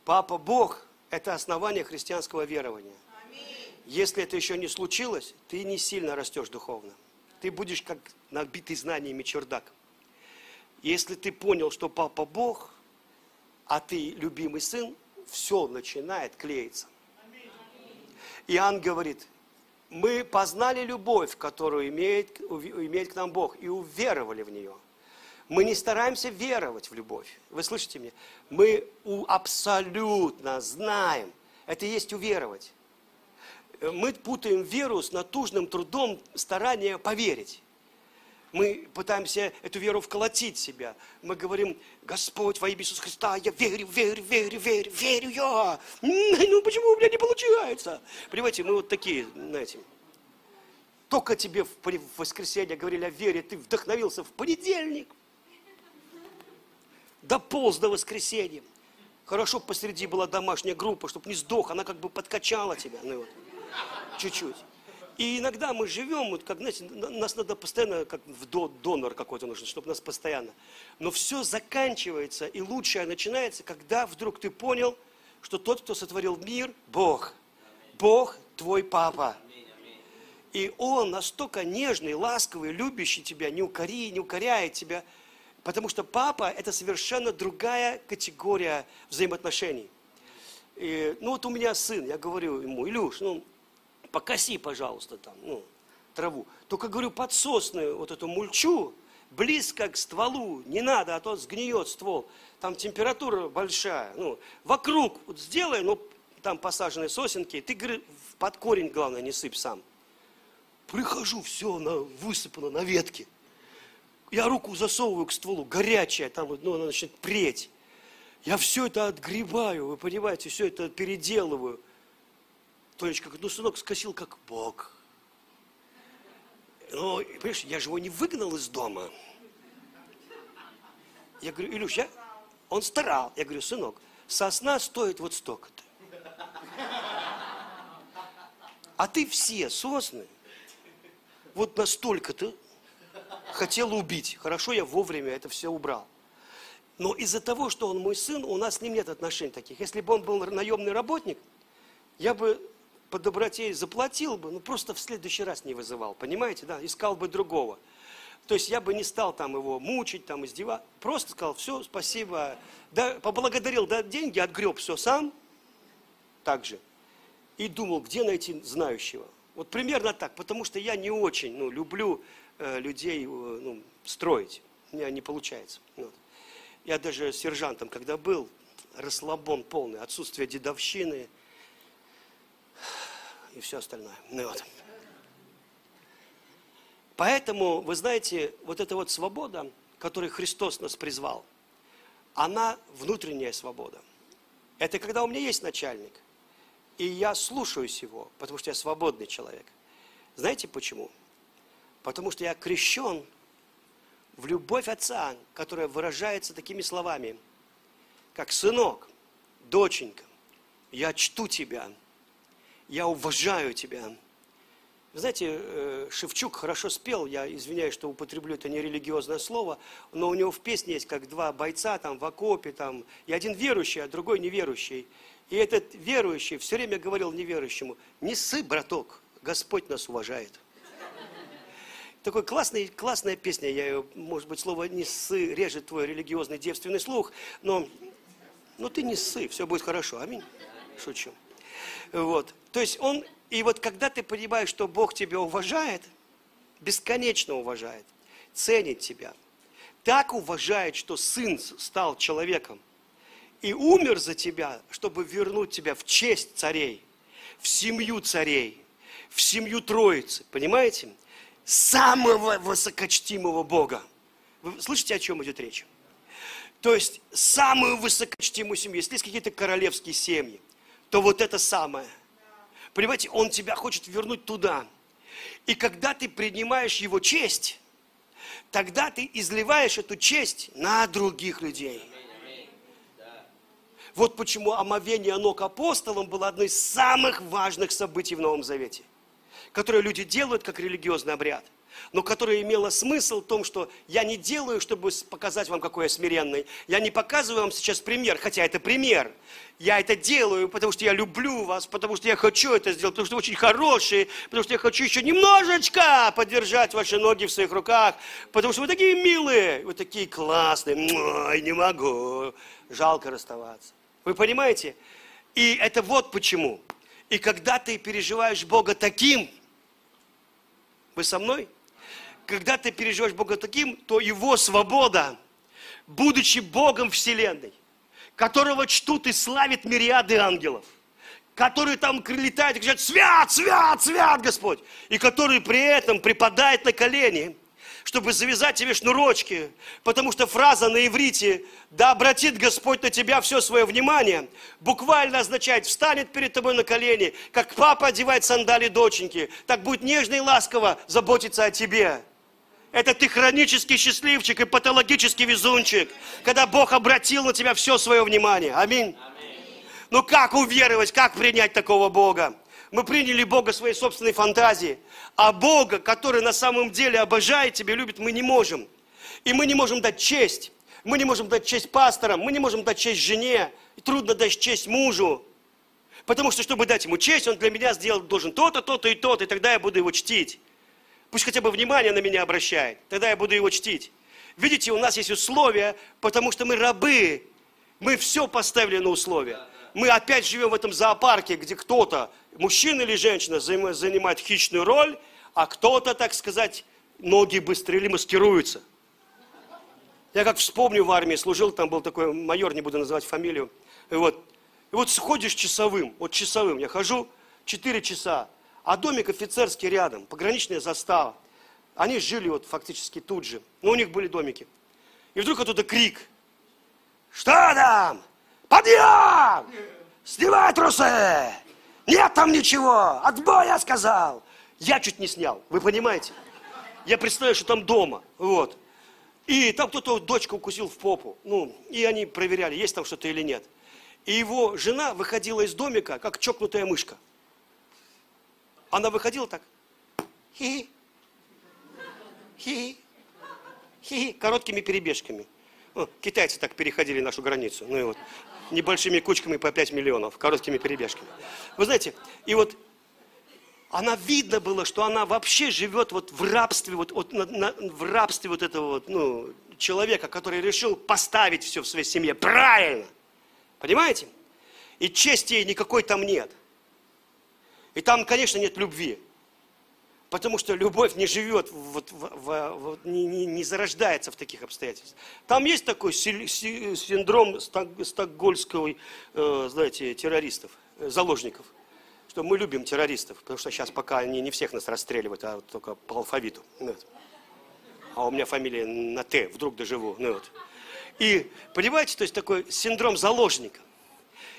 Папа Бог это основание христианского верования. Если это еще не случилось, ты не сильно растешь духовно. Ты будешь как набитый знаниями чердак. Если ты понял, что папа Бог, а ты любимый сын, все начинает клеиться. Иоанн говорит, мы познали любовь, которую имеет, имеет к нам Бог, и уверовали в нее – мы не стараемся веровать в любовь. Вы слышите меня? Мы абсолютно знаем. Это и есть уверовать. Мы путаем веру с натужным трудом старания поверить. Мы пытаемся эту веру вколотить в себя. Мы говорим, Господь, во имя Иисуса Христа, я верю, верю, верю, верю, верю я. Ну почему у меня не получается? Понимаете, мы вот такие, знаете. Только тебе в воскресенье говорили о вере, ты вдохновился в понедельник дополз до воскресенья. Хорошо посреди была домашняя группа, чтобы не сдох, она как бы подкачала тебя, ну вот, чуть-чуть. И иногда мы живем, вот как, знаете, нас надо постоянно, как в донор какой-то нужен, чтобы нас постоянно. Но все заканчивается, и лучшее начинается, когда вдруг ты понял, что тот, кто сотворил мир, Бог. Бог твой папа. И Он настолько нежный, ласковый, любящий тебя, не, укори, не укоряет тебя – Потому что папа – это совершенно другая категория взаимоотношений. И, ну вот у меня сын, я говорю ему, Илюш, ну покоси, пожалуйста, там, ну, траву. Только, говорю, подсосную вот эту мульчу, близко к стволу, не надо, а то сгниет ствол. Там температура большая. Ну, вокруг вот сделай, ну, там посаженные сосенки, ты, говори, под корень, главное, не сыпь сам. Прихожу, все на, высыпано на ветке – я руку засовываю к стволу, горячая, там ну, она начинает преть. Я все это отгребаю, вы понимаете, все это переделываю. Тонечка говорит, ну, сынок, скосил как Бог. Ну, понимаешь, я же его не выгнал из дома. Я говорю, Илюш, я... он старал. Я говорю, сынок, сосна стоит вот столько-то. А ты все сосны вот настолько-то хотел убить. Хорошо, я вовремя это все убрал. Но из-за того, что он мой сын, у нас с ним нет отношений таких. Если бы он был наемный работник, я бы по доброте заплатил бы, но просто в следующий раз не вызывал, понимаете, да, искал бы другого. То есть я бы не стал там его мучить, там издеваться, просто сказал, все, спасибо, да, поблагодарил, да, деньги, отгреб все сам, так же, и думал, где найти знающего. Вот примерно так, потому что я не очень ну, люблю Э, людей э, ну, строить. У меня не получается. Вот. Я даже сержантом, когда был, расслабон полный, отсутствие дедовщины и все остальное. Ну, вот. Поэтому, вы знаете, вот эта вот свобода, которой Христос нас призвал, она внутренняя свобода. Это когда у меня есть начальник, и я слушаюсь его, потому что я свободный человек. Знаете почему? Потому что я крещен в любовь Отца, которая выражается такими словами, как «Сынок, доченька, я чту тебя, я уважаю тебя». Вы знаете, э, Шевчук хорошо спел, я извиняюсь, что употреблю это нерелигиозное слово, но у него в песне есть как два бойца там в окопе, там, и один верующий, а другой неверующий. И этот верующий все время говорил неверующему, не ссы, браток, Господь нас уважает. Такой классный, классная песня, я ее, может быть, слово не ссы режет твой религиозный девственный слух, но ну ты не ссы, все будет хорошо, аминь. Шучу. Вот. То есть он, и вот когда ты понимаешь, что Бог тебя уважает, бесконечно уважает, ценит тебя, так уважает, что сын стал человеком и умер за тебя, чтобы вернуть тебя в честь царей, в семью царей, в семью Троицы, понимаете? Самого высокочтимого Бога. Вы слышите, о чем идет речь? То есть самую высокочтимую семью. Если есть какие-то королевские семьи, то вот это самое. Понимаете, Он тебя хочет вернуть туда. И когда ты принимаешь Его честь, тогда ты изливаешь эту честь на других людей. Вот почему омовение ног апостолам было одно из самых важных событий в Новом Завете, которое люди делают как религиозный обряд – но которое имело смысл в том, что я не делаю, чтобы показать вам, какой я смиренный. Я не показываю вам сейчас пример, хотя это пример. Я это делаю, потому что я люблю вас, потому что я хочу это сделать, потому что вы очень хорошие, потому что я хочу еще немножечко поддержать ваши ноги в своих руках, потому что вы такие милые, вы такие классные, Ой, не могу, жалко расставаться. Вы понимаете? И это вот почему. И когда ты переживаешь Бога таким, вы со мной? Когда ты переживаешь Бога таким, то Его свобода, будучи Богом Вселенной, которого чтут и славят мириады ангелов, которые там летают и кричат «Свят, свят, свят, Господь!» и который при этом припадает на колени, чтобы завязать тебе шнурочки, потому что фраза на иврите «Да обратит Господь на тебя все свое внимание» буквально означает «Встанет перед тобой на колени, как папа одевает сандали доченьки, так будет нежно и ласково заботиться о тебе». Это ты хронический счастливчик и патологический везунчик, когда Бог обратил на тебя все свое внимание. Аминь. Ну как уверовать, как принять такого Бога? Мы приняли Бога своей собственной фантазии, а Бога, который на самом деле обожает тебя, любит, мы не можем. И мы не можем дать честь. Мы не можем дать честь пасторам, мы не можем дать честь жене. И трудно дать честь мужу. Потому что, чтобы дать ему честь, он для меня сделал, должен то-то, то-то и то-то, и тогда я буду его чтить. Пусть хотя бы внимание на меня обращает. Тогда я буду его чтить. Видите, у нас есть условия, потому что мы рабы. Мы все поставили на условия. Мы опять живем в этом зоопарке, где кто-то, мужчина или женщина, занимает хищную роль, а кто-то, так сказать, ноги быстрее или маскируются. Я как вспомню в армии, служил, там был такой майор, не буду называть фамилию. И вот, и вот сходишь часовым, вот часовым, я хожу 4 часа, а домик офицерский рядом, пограничная застава. Они жили вот фактически тут же, но у них были домики. И вдруг оттуда крик. Что там? Подъем! Снимай трусы! Нет там ничего! Отбой, я сказал! Я чуть не снял, вы понимаете? Я представляю, что там дома, вот. И там кто-то дочку укусил в попу. Ну, и они проверяли, есть там что-то или нет. И его жена выходила из домика, как чокнутая мышка. Она выходила так. Хи-хи. Хи-хи. Хи-хи. Короткими перебежками. Ну, китайцы так переходили нашу границу. Ну и вот. Небольшими кучками по 5 миллионов. Короткими перебежками. Вы знаете, и вот она видно было, что она вообще живет вот в рабстве, вот, вот на, на, в рабстве вот этого вот, ну, человека, который решил поставить все в своей семье правильно. Понимаете? И чести ей никакой там нет. И там, конечно, нет любви. Потому что любовь не живет, вот, в, в, в, не, не, не зарождается в таких обстоятельствах. Там есть такой синдром стокгольского, э, знаете, террористов, э, заложников. что мы любим террористов, потому что сейчас пока они не всех нас расстреливают, а только по алфавиту. Вот. А у меня фамилия на Т, вдруг доживу. Ну, вот. И, понимаете, то есть такой синдром заложника.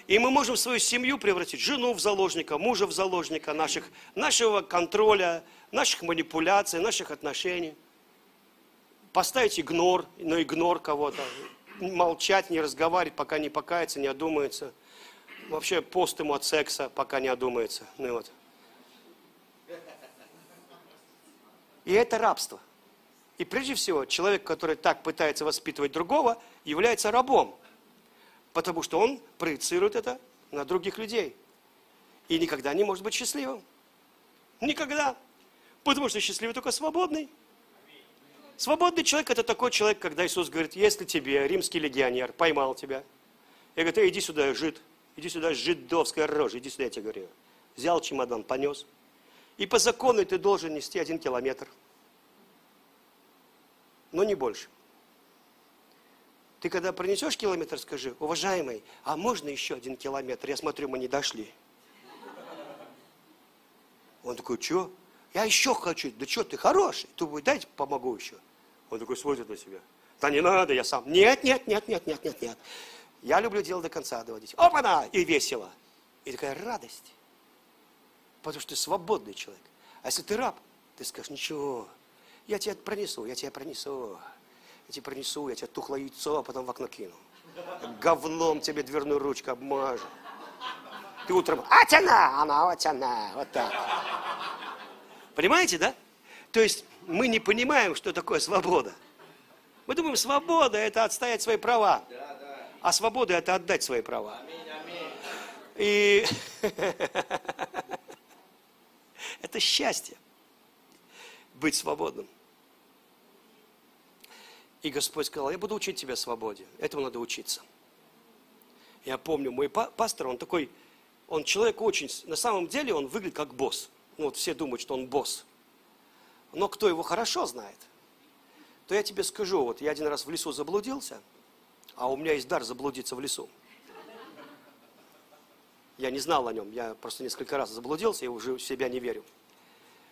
И мы можем свою семью превратить, жену в заложника, мужа в заложника, наших, нашего контроля, наших манипуляций, наших отношений. Поставить игнор, но игнор кого-то. Молчать, не разговаривать, пока не покается, не одумается. Вообще пост ему от секса, пока не одумается. Ну вот. И это рабство. И прежде всего, человек, который так пытается воспитывать другого, является рабом потому что он проецирует это на других людей. И никогда не может быть счастливым. Никогда. Потому что счастливый только свободный. Свободный человек – это такой человек, когда Иисус говорит, если тебе, римский легионер, поймал тебя, и говорит, иди сюда, жид, иди сюда, жидовская рожа, иди сюда, я тебе говорю. Взял чемодан, понес. И по закону ты должен нести один километр. Но не больше. Ты когда пронесешь километр, скажи, уважаемый, а можно еще один километр? Я смотрю, мы не дошли. Он такой, что? Я еще хочу. Да что, ты хороший? Ты дайте помогу еще. Он такой смотрит на себя. Да не надо, я сам. Нет, нет, нет, нет, нет, нет, нет. Я люблю дело до конца доводить. Опа-на! И весело. И такая радость. Потому что ты свободный человек. А если ты раб, ты скажешь, ничего, я тебя пронесу, я тебя пронесу. Я тебе пронесу, я тебе тухлое яйцо, а потом в окно кину. Говном тебе дверную ручку обмажу. Ты утром, а она, она, вот так. Понимаете, да? То есть мы не понимаем, что такое свобода. Мы думаем, свобода – это отстоять свои права. А свобода – это отдать свои права. И это счастье быть свободным. И Господь сказал, я буду учить тебя свободе. Этому надо учиться. Я помню, мой пастор, он такой, он человек очень, на самом деле он выглядит как босс. Ну вот все думают, что он босс. Но кто его хорошо знает, то я тебе скажу, вот я один раз в лесу заблудился, а у меня есть дар заблудиться в лесу. Я не знал о нем, я просто несколько раз заблудился и уже в себя не верю.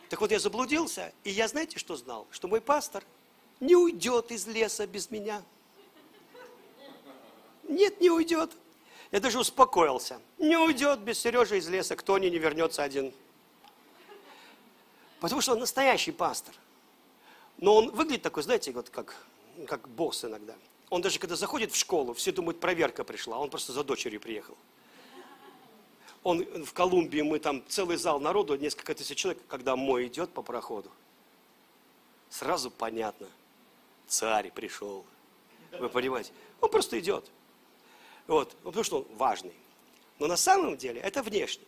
Так вот я заблудился, и я знаете, что знал? Что мой пастор – не уйдет из леса без меня. Нет, не уйдет. Я даже успокоился. Не уйдет без Сережи из леса, кто не, не вернется один. Потому что он настоящий пастор. Но он выглядит такой, знаете, вот как, как босс иногда. Он даже когда заходит в школу, все думают, проверка пришла, а он просто за дочерью приехал. Он в Колумбии, мы там целый зал народу, несколько тысяч человек, когда мой идет по проходу. Сразу понятно – царь пришел. Вы понимаете? Он просто идет. Вот, ну, потому что он важный. Но на самом деле это внешне.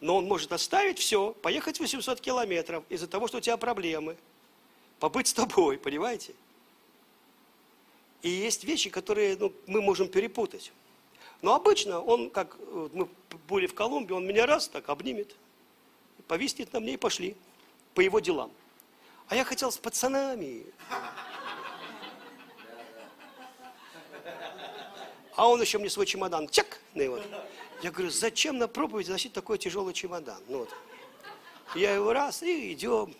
Но он может оставить все, поехать 800 километров из-за того, что у тебя проблемы. Побыть с тобой, понимаете? И есть вещи, которые ну, мы можем перепутать. Но обычно он, как мы были в Колумбии, он меня раз так обнимет, повиснет на мне и пошли по его делам. А я хотел с пацанами. А он еще мне свой чемодан, чак, ну, вот. Я говорю, зачем на проповедь носить такой тяжелый чемодан? Ну, вот. Я его раз, и идем.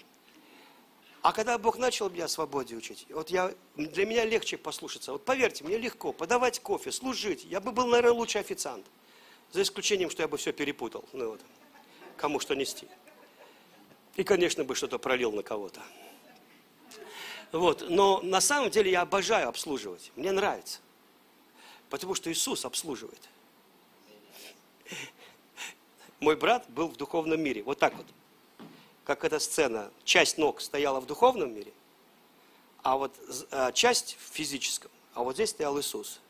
А когда Бог начал меня свободе учить, вот я, для меня легче послушаться. Вот поверьте, мне легко подавать кофе, служить. Я бы был, наверное, лучший официант. За исключением, что я бы все перепутал. Ну, вот. Кому что нести. И, конечно, бы что-то пролил на кого-то. Вот. Но на самом деле я обожаю обслуживать. Мне нравится. Потому что Иисус обслуживает. Мой брат был в духовном мире. Вот так вот. Как эта сцена. Часть ног стояла в духовном мире, а вот а, часть в физическом. А вот здесь стоял Иисус.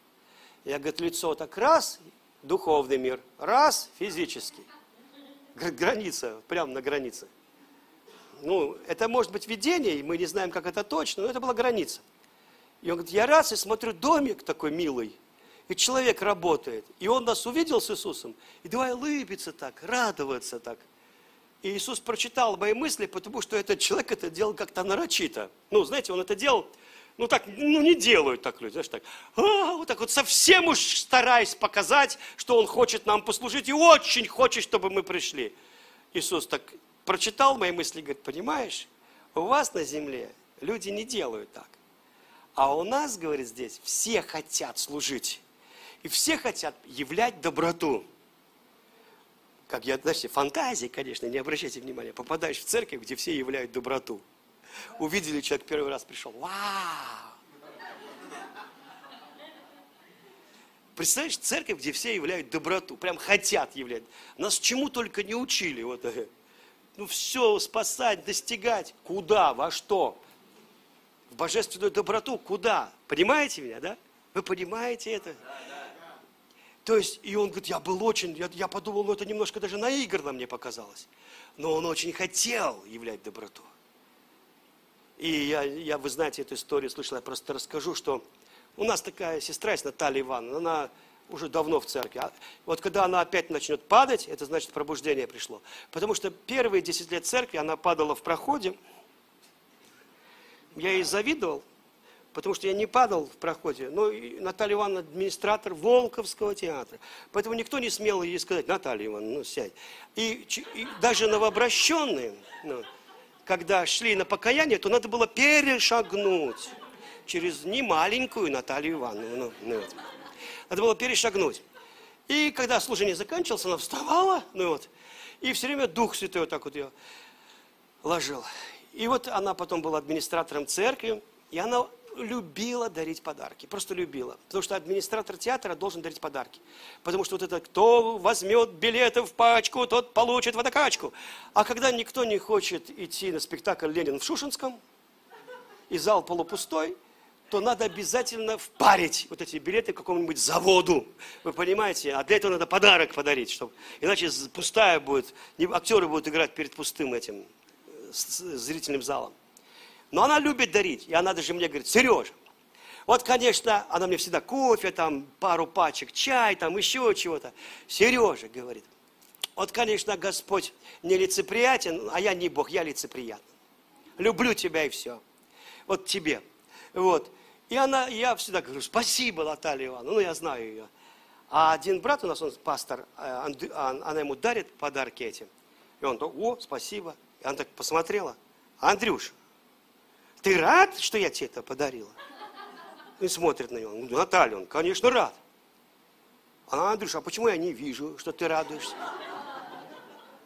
Я, говорит, лицо так раз, духовный мир, раз, физический. Граница, прямо на границе ну, это может быть видение, и мы не знаем, как это точно, но это была граница. И он говорит, я раз и смотрю, домик такой милый, и человек работает, и он нас увидел с Иисусом, и давай улыбиться так, радоваться так. И Иисус прочитал мои мысли, потому что этот человек это делал как-то нарочито. Ну, знаете, он это делал, Ну так, ну не делают так люди, знаешь, так. А, вот так вот совсем уж стараясь показать, что Он хочет нам послужить и очень хочет, чтобы мы пришли. Иисус так прочитал мои мысли говорит, понимаешь, у вас на земле люди не делают так. А у нас, говорит здесь, все хотят служить. И все хотят являть доброту. Как я, знаете, фантазии, конечно, не обращайте внимания. Попадаешь в церковь, где все являют доброту. Увидели, человек первый раз пришел. Вау! Представляешь, церковь, где все являют доброту, прям хотят являть. Нас чему только не учили. Вот, ну все, спасать, достигать. Куда, во что? В божественную доброту, куда? Понимаете меня, да? Вы понимаете это? То есть, и он говорит, я был очень, я, я подумал, ну это немножко даже наигранно мне показалось. Но он очень хотел являть доброту. И я, я, вы знаете эту историю, слышал, я просто расскажу, что у нас такая сестра есть, Наталья Ивановна, она уже давно в церкви. А вот когда она опять начнет падать, это значит пробуждение пришло. Потому что первые 10 лет церкви она падала в проходе. Я ей завидовал, потому что я не падал в проходе. Но Наталья Ивановна администратор Волковского театра. Поэтому никто не смел ей сказать, Наталья Ивановна, ну сядь. И, и даже новообращенные, ну, когда шли на покаяние, то надо было перешагнуть через немаленькую Наталью Ивановну. Ну, ну. Надо было перешагнуть. И когда служение заканчивалось, она вставала, ну вот, и все время Дух Святой вот так вот ее ложил. И вот она потом была администратором церкви, и она любила дарить подарки, просто любила. Потому что администратор театра должен дарить подарки. Потому что вот это, кто возьмет билеты в пачку, тот получит водокачку. А когда никто не хочет идти на спектакль «Ленин в Шушинском», и зал полупустой, то надо обязательно впарить вот эти билеты какому-нибудь заводу. Вы понимаете? А для этого надо подарок подарить, чтобы... иначе пустая будет, актеры будут играть перед пустым этим зрительным залом. Но она любит дарить. И она даже мне говорит, Сережа, вот, конечно, она мне всегда кофе, там, пару пачек, чай, там, еще чего-то. Сережа, говорит, вот, конечно, Господь не лицеприятен, а я не Бог, я лицеприятен. Люблю тебя и все. Вот тебе. Вот. И она, я всегда говорю, спасибо, Наталья Ивановна, ну, я знаю ее. А один брат у нас, он пастор, э, а, она ему дарит подарки эти. И он, о, спасибо. И она так посмотрела. Андрюш, ты рад, что я тебе это подарила? И смотрит на него. Ну, Наталья, он, конечно, рад. А Андрюша, а почему я не вижу, что ты радуешься?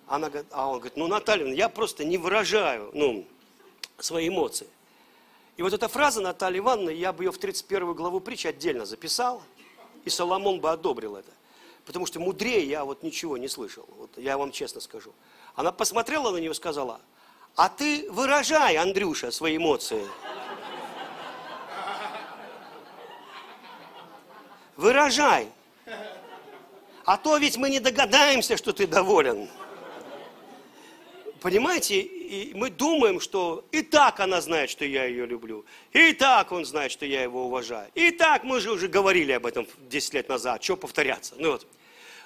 Она говорит, а он говорит, ну, Наталья, я просто не выражаю, ну, свои эмоции. И вот эта фраза Натальи Ивановны, я бы ее в 31 главу притчи отдельно записал, и Соломон бы одобрил это. Потому что мудрее я вот ничего не слышал, вот я вам честно скажу. Она посмотрела на нее и сказала, а ты выражай, Андрюша, свои эмоции. Выражай. А то ведь мы не догадаемся, что ты доволен. Понимаете, и мы думаем, что и так она знает, что я ее люблю. И так он знает, что я его уважаю. И так мы же уже говорили об этом 10 лет назад. Что повторяться? Ну вот.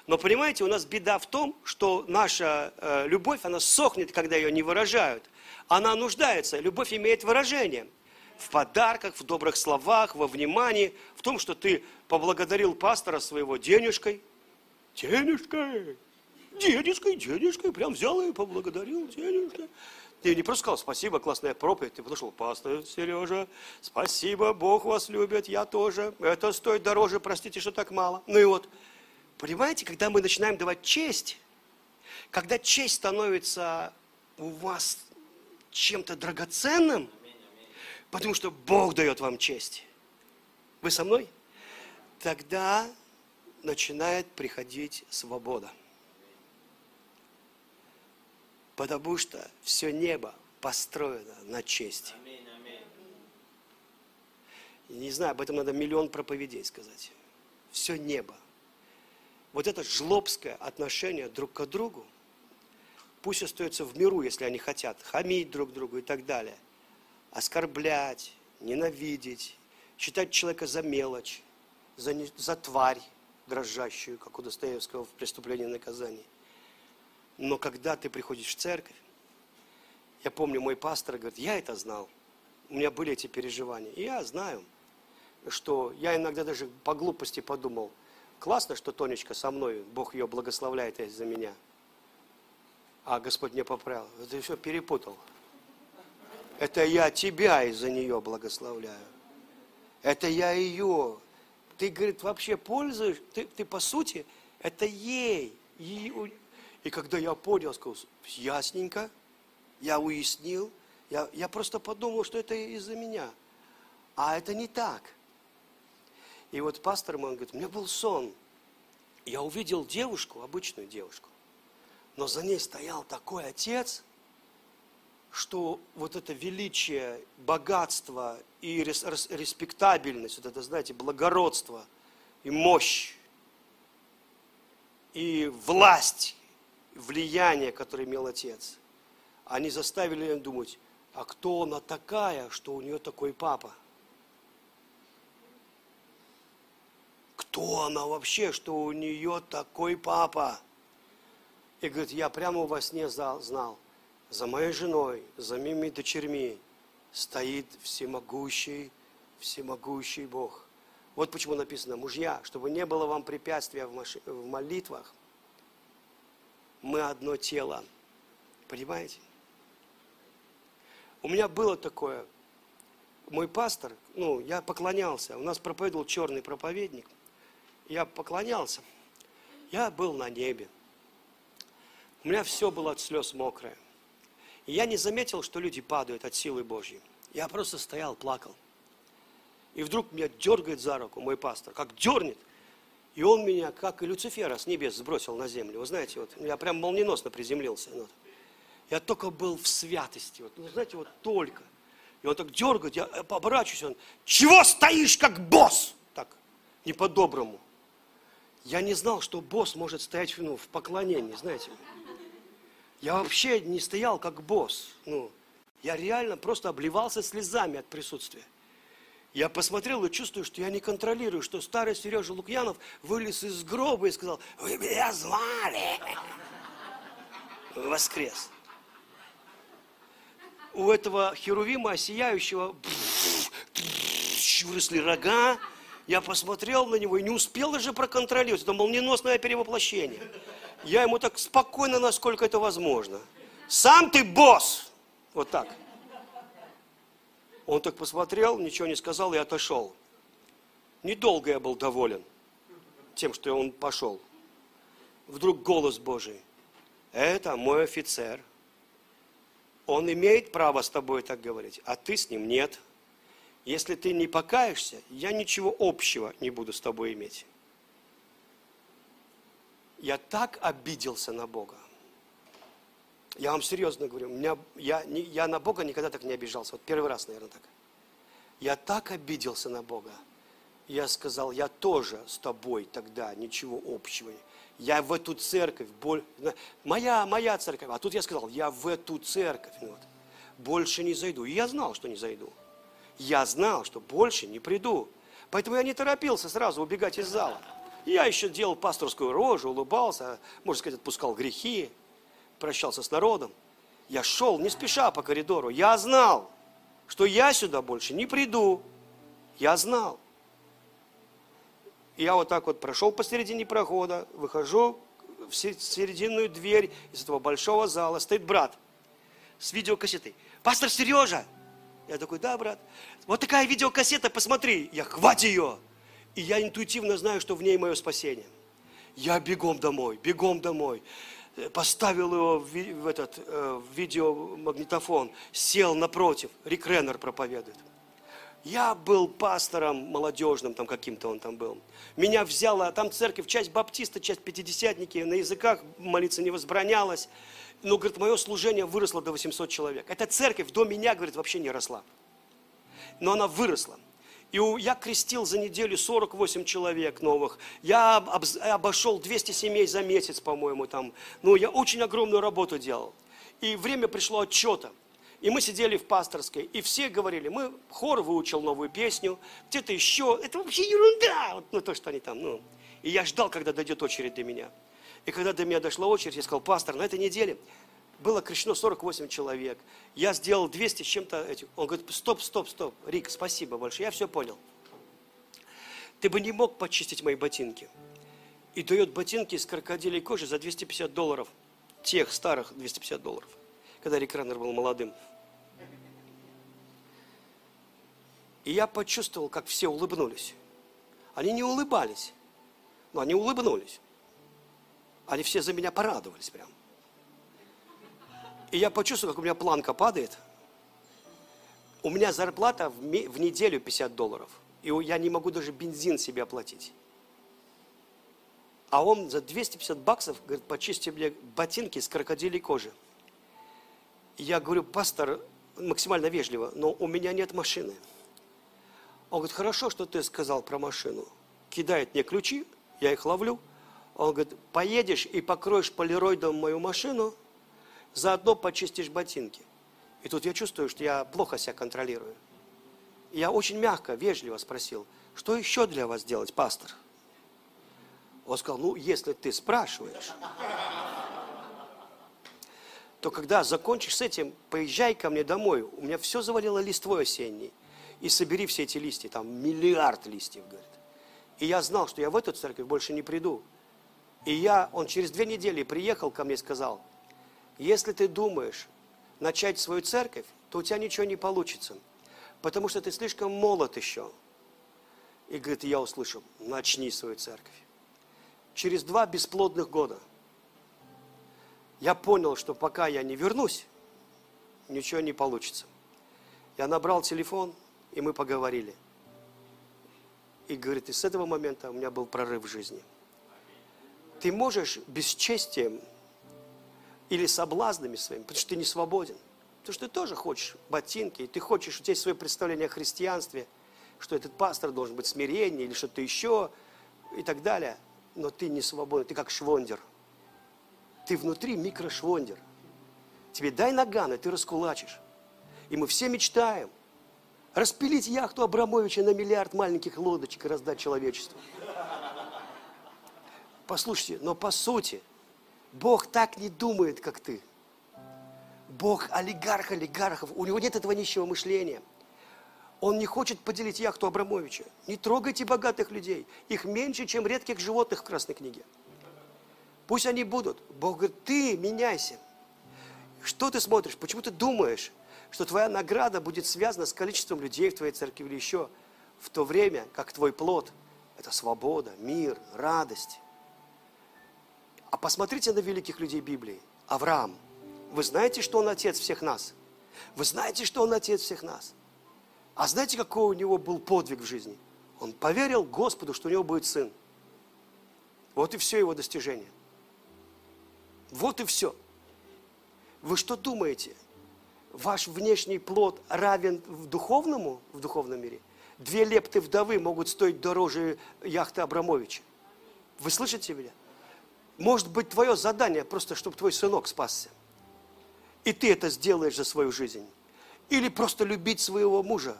Но понимаете, у нас беда в том, что наша э, любовь, она сохнет, когда ее не выражают. Она нуждается. Любовь имеет выражение. В подарках, в добрых словах, во внимании, в том, что ты поблагодарил пастора своего денежкой. Денежкой. Денежкой, денежкой. Прям взял и поблагодарил денежкой. Ты не просто сказал, спасибо, классная проповедь. Ты подошел, пастор Сережа, спасибо, Бог вас любит, я тоже. Это стоит дороже, простите, что так мало. Ну и вот, Понимаете, когда мы начинаем давать честь, когда честь становится у вас чем-то драгоценным, потому что Бог дает вам честь. Вы со мной? Тогда начинает приходить свобода. Потому что все небо построено на чести. Не знаю, об этом надо миллион проповедей сказать. Все небо вот это жлобское отношение друг к другу, пусть остается в миру, если они хотят, хамить друг другу и так далее, оскорблять, ненавидеть, считать человека за мелочь, за, не, за тварь дрожащую, как у Достоевского в «Преступлении и наказании». Но когда ты приходишь в церковь, я помню, мой пастор говорит, я это знал. у меня были эти переживания. И я знаю, что я иногда даже по глупости подумал, классно, что Тонечка со мной, Бог ее благословляет из-за меня. А Господь мне поправил. Ты все перепутал. Это я тебя из-за нее благословляю. Это я ее. Ты, говорит, вообще пользуешь, ты, ты по сути, это ей. И, и когда я понял, сказал, ясненько, я уяснил, я, я просто подумал, что это из-за меня. А это не так. И вот пастор он говорит, у меня был сон. Я увидел девушку, обычную девушку, но за ней стоял такой отец, что вот это величие, богатство и респектабельность, вот это, знаете, благородство и мощь, и власть, влияние, которое имел отец, они заставили меня думать, а кто она такая, что у нее такой папа? Кто она вообще, что у нее такой папа? И говорит, я прямо во сне знал, за моей женой, за моими дочерьми стоит всемогущий, всемогущий Бог. Вот почему написано, мужья, чтобы не было вам препятствия в молитвах, мы одно тело. Понимаете? У меня было такое, мой пастор, ну, я поклонялся, у нас проповедовал черный проповедник, я поклонялся, я был на небе, у меня все было от слез мокрое. И я не заметил, что люди падают от силы Божьей. Я просто стоял, плакал. И вдруг меня дергает за руку мой пастор, как дернет. И он меня, как и Люцифера, с небес сбросил на землю. Вы знаете, вот я прям молниеносно приземлился. Вот. Я только был в святости. Вот, ну, знаете, вот только. И он так дергает, я оборачиваюсь, он, чего стоишь как босс? Так, не по-доброму. Я не знал, что босс может стоять ну, в поклонении, знаете. Я вообще не стоял как босс. Ну, я реально просто обливался слезами от присутствия. Я посмотрел и чувствую, что я не контролирую, что старый Сережа Лукьянов вылез из гроба и сказал, вы меня звали. Воскрес у этого херувима сияющего выросли рога. Я посмотрел на него и не успел даже проконтролировать. Это молниеносное перевоплощение. Я ему так спокойно, насколько это возможно. Сам ты босс! Вот так. Он так посмотрел, ничего не сказал и отошел. Недолго я был доволен тем, что он пошел. Вдруг голос Божий. Это мой офицер – он имеет право с тобой так говорить, а ты с ним нет. Если ты не покаешься, я ничего общего не буду с тобой иметь. Я так обиделся на Бога. Я вам серьезно говорю, у меня, я, я на Бога никогда так не обижался. Вот первый раз, наверное, так. Я так обиделся на Бога. Я сказал, я тоже с тобой тогда ничего общего я в эту церковь, боль, моя, моя церковь. А тут я сказал, я в эту церковь ну вот, больше не зайду. И я знал, что не зайду. Я знал, что больше не приду. Поэтому я не торопился сразу убегать из зала. Я еще делал пасторскую рожу, улыбался, можно сказать, отпускал грехи, прощался с народом. Я шел не спеша по коридору. Я знал, что я сюда больше не приду. Я знал я вот так вот прошел посередине прохода, выхожу в серединную дверь из этого большого зала, стоит брат с видеокассетой. Пастор Сережа! Я такой, да, брат. Вот такая видеокассета, посмотри. Я, хватит ее. И я интуитивно знаю, что в ней мое спасение. Я бегом домой, бегом домой. Поставил его в, этот э, в видеомагнитофон, сел напротив. Рик Реннер проповедует. Я был пастором молодежным, там каким-то он там был. Меня взяла, там церковь, часть баптиста, часть пятидесятники, на языках молиться не возбранялось. Но, говорит, мое служение выросло до 800 человек. Эта церковь до меня, говорит, вообще не росла. Но она выросла. И я крестил за неделю 48 человек новых. Я обошел 200 семей за месяц, по-моему, там. Ну, я очень огромную работу делал. И время пришло отчета. И мы сидели в пасторской, и все говорили, мы, хор выучил новую песню, где-то еще, это вообще ерунда, вот, ну то, что они там, ну. И я ждал, когда дойдет очередь до меня. И когда до меня дошла очередь, я сказал, пастор, на этой неделе было крещено 48 человек. Я сделал 200 с чем-то этих. Он говорит, стоп, стоп, стоп. Рик, спасибо большое, я все понял. Ты бы не мог почистить мои ботинки. И дает ботинки из крокодилей кожи за 250 долларов. Тех старых 250 долларов. Когда Рик Раннер был молодым. И я почувствовал, как все улыбнулись. Они не улыбались, но они улыбнулись. Они все за меня порадовались прям. И я почувствовал, как у меня планка падает. У меня зарплата в, в неделю 50 долларов. И я не могу даже бензин себе оплатить. А он за 250 баксов, говорит, почисти мне ботинки с крокодилей кожи. Я говорю, пастор, максимально вежливо, но у меня нет машины. Он говорит, хорошо, что ты сказал про машину. Кидает мне ключи, я их ловлю. Он говорит, поедешь и покроешь полироидом мою машину, заодно почистишь ботинки. И тут я чувствую, что я плохо себя контролирую. Я очень мягко, вежливо спросил, что еще для вас делать, пастор? Он сказал, ну, если ты спрашиваешь, то когда закончишь с этим, поезжай ко мне домой. У меня все завалило листвой осенней. И собери все эти листья, там миллиард листьев, говорит. И я знал, что я в эту церковь больше не приду. И я, он через две недели приехал ко мне и сказал, если ты думаешь начать свою церковь, то у тебя ничего не получится, потому что ты слишком молод еще. И говорит, я услышал, начни свою церковь. Через два бесплодных года я понял, что пока я не вернусь, ничего не получится. Я набрал телефон, и мы поговорили. И говорит, и с этого момента у меня был прорыв в жизни. Ты можешь бесчестием или соблазнами своими, потому что ты не свободен. Потому что ты тоже хочешь ботинки, и ты хочешь, у тебя есть свое представление о христианстве, что этот пастор должен быть смирение или что-то еще и так далее. Но ты не свободен, ты как швондер. Ты внутри микрошвондер. Тебе дай наган, и ты раскулачишь. И мы все мечтаем распилить яхту Абрамовича на миллиард маленьких лодочек и раздать человечеству. Послушайте, но по сути – Бог так не думает, как ты. Бог олигарх олигархов. У него нет этого нищего мышления. Он не хочет поделить яхту Абрамовича. Не трогайте богатых людей. Их меньше, чем редких животных в Красной книге. Пусть они будут. Бог говорит, ты меняйся. Что ты смотришь? Почему ты думаешь, что твоя награда будет связана с количеством людей в твоей церкви или еще? В то время, как твой плод – это свобода, мир, радость, а посмотрите на великих людей Библии. Авраам. Вы знаете, что он отец всех нас? Вы знаете, что он отец всех нас? А знаете, какой у него был подвиг в жизни? Он поверил Господу, что у него будет сын. Вот и все его достижение. Вот и все. Вы что думаете? Ваш внешний плод равен в духовному, в духовном мире? Две лепты вдовы могут стоить дороже яхты Абрамовича. Вы слышите меня? Может быть, твое задание просто, чтобы твой сынок спасся. И ты это сделаешь за свою жизнь. Или просто любить своего мужа.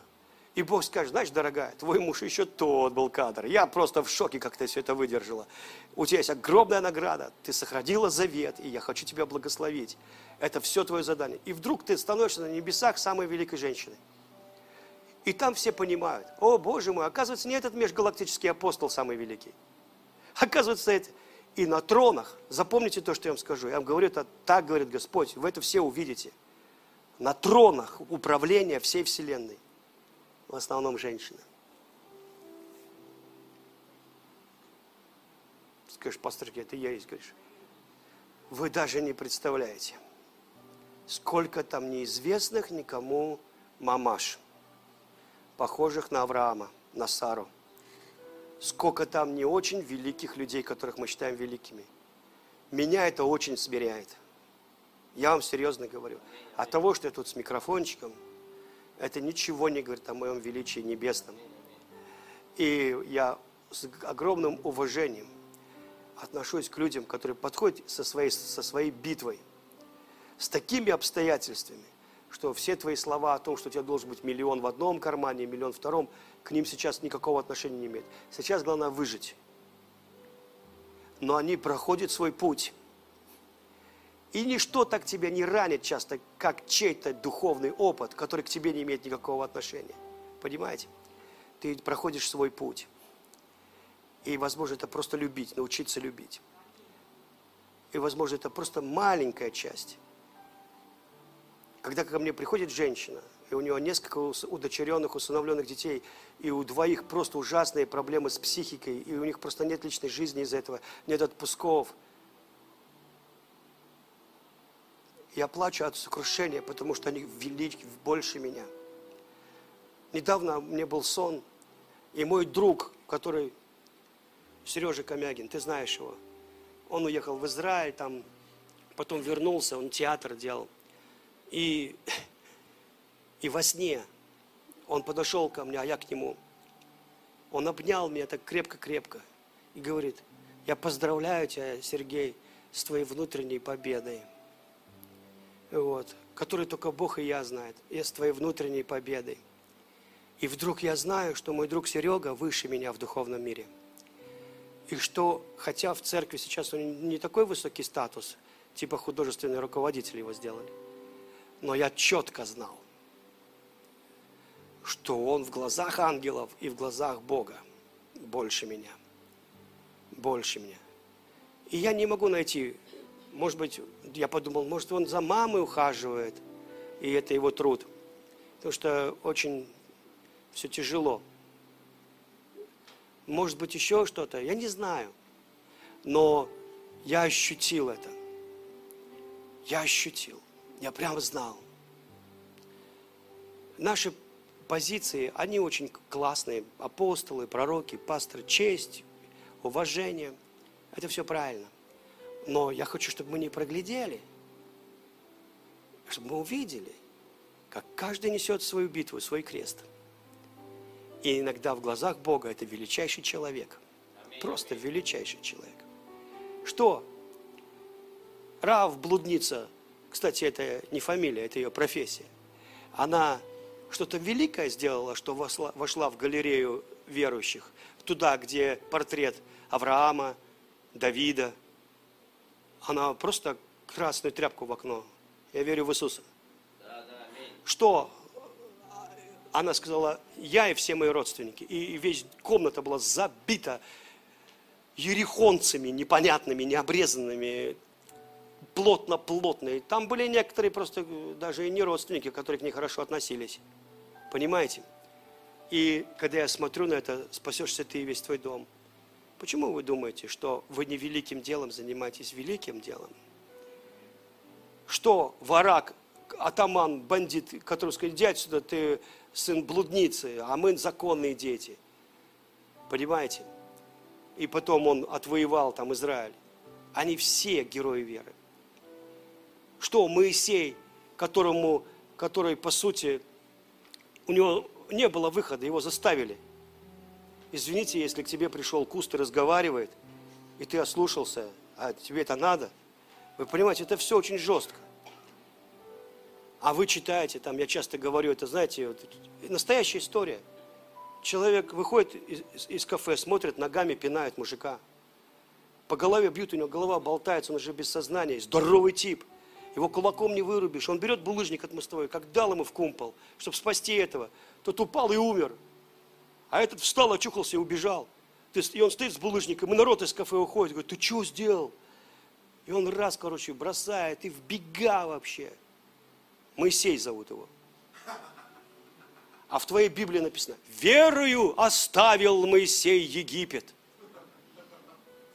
И Бог скажет, знаешь, дорогая, твой муж еще тот был кадр. Я просто в шоке, как ты все это выдержала. У тебя есть огромная награда. Ты сохранила завет, и я хочу тебя благословить. Это все твое задание. И вдруг ты становишься на небесах самой великой женщиной. И там все понимают, о, Боже мой, оказывается, не этот межгалактический апостол самый великий. Оказывается, это, и на тронах, запомните то, что я вам скажу, я вам говорю, это так говорит Господь, вы это все увидите. На тронах управления всей Вселенной, в основном женщины. Скажешь, пастор, это я есть, говоришь. Вы даже не представляете, сколько там неизвестных никому мамаш, похожих на Авраама, на Сару – сколько там не очень великих людей, которых мы считаем великими. Меня это очень смиряет. Я вам серьезно говорю. От того, что я тут с микрофончиком, это ничего не говорит о моем величии небесном. И я с огромным уважением отношусь к людям, которые подходят со своей, со своей битвой, с такими обстоятельствами, что все твои слова о том, что у тебя должен быть миллион в одном кармане, миллион в втором, к ним сейчас никакого отношения не имеет. Сейчас главное выжить. Но они проходят свой путь. И ничто так тебя не ранит часто, как чей-то духовный опыт, который к тебе не имеет никакого отношения. Понимаете? Ты проходишь свой путь. И, возможно, это просто любить, научиться любить. И, возможно, это просто маленькая часть. Когда ко мне приходит женщина, и у нее несколько удочеренных, усыновленных детей, и у двоих просто ужасные проблемы с психикой, и у них просто нет личной жизни из-за этого, нет отпусков. Я плачу от сокрушения, потому что они велики больше меня. Недавно мне был сон, и мой друг, который Сережа Комягин, ты знаешь его, он уехал в Израиль, там, потом вернулся, он театр делал. И, и во сне он подошел ко мне, а я к нему. Он обнял меня так крепко-крепко и говорит, я поздравляю тебя, Сергей, с твоей внутренней победой. Вот, которую только Бог и я знает. Я с твоей внутренней победой. И вдруг я знаю, что мой друг Серега выше меня в духовном мире – и что, хотя в церкви сейчас он не такой высокий статус, типа художественный руководитель его сделали, но я четко знал, что он в глазах ангелов и в глазах Бога больше меня. Больше меня. И я не могу найти, может быть, я подумал, может, он за мамой ухаживает, и это его труд. Потому что очень все тяжело может быть еще что-то, я не знаю. Но я ощутил это. Я ощутил. Я прямо знал. Наши позиции, они очень классные. Апостолы, пророки, пасторы, честь, уважение. Это все правильно. Но я хочу, чтобы мы не проглядели, чтобы мы увидели, как каждый несет свою битву, свой крест – и иногда в глазах Бога это величайший человек. Просто величайший человек. Что? Рав, блудница, кстати, это не фамилия, это ее профессия. Она что-то великое сделала, что вошла, вошла в галерею верующих, туда, где портрет Авраама, Давида. Она просто красную тряпку в окно. Я верю в Иисуса. Что она сказала, я и все мои родственники. И весь комната была забита ерехонцами непонятными, необрезанными, плотно-плотные. Там были некоторые просто даже и не родственники, которые к ней хорошо относились. Понимаете? И когда я смотрю на это, спасешься ты и весь твой дом. Почему вы думаете, что вы не великим делом занимаетесь великим делом? Что варак, атаман, бандит, который сказал, иди отсюда, ты сын блудницы, а мы законные дети. Понимаете? И потом он отвоевал там Израиль. Они все герои веры. Что Моисей, которому, который, по сути, у него не было выхода, его заставили. Извините, если к тебе пришел куст и разговаривает, и ты ослушался, а тебе это надо. Вы понимаете, это все очень жестко. А вы читаете, там, я часто говорю, это, знаете, вот, настоящая история. Человек выходит из, из кафе, смотрит, ногами пинает мужика. По голове бьют, у него голова болтается, он уже без сознания. Здоровый тип. Его кулаком не вырубишь. Он берет булыжник от мостовой, как дал ему в кумпол, чтобы спасти этого. Тот упал и умер. А этот встал, очухался и убежал. И он стоит с булыжником, и народ из кафе уходит. Говорит, ты что сделал? И он раз, короче, бросает и в вообще. Моисей зовут его. А в твоей Библии написано, верою оставил Моисей Египет.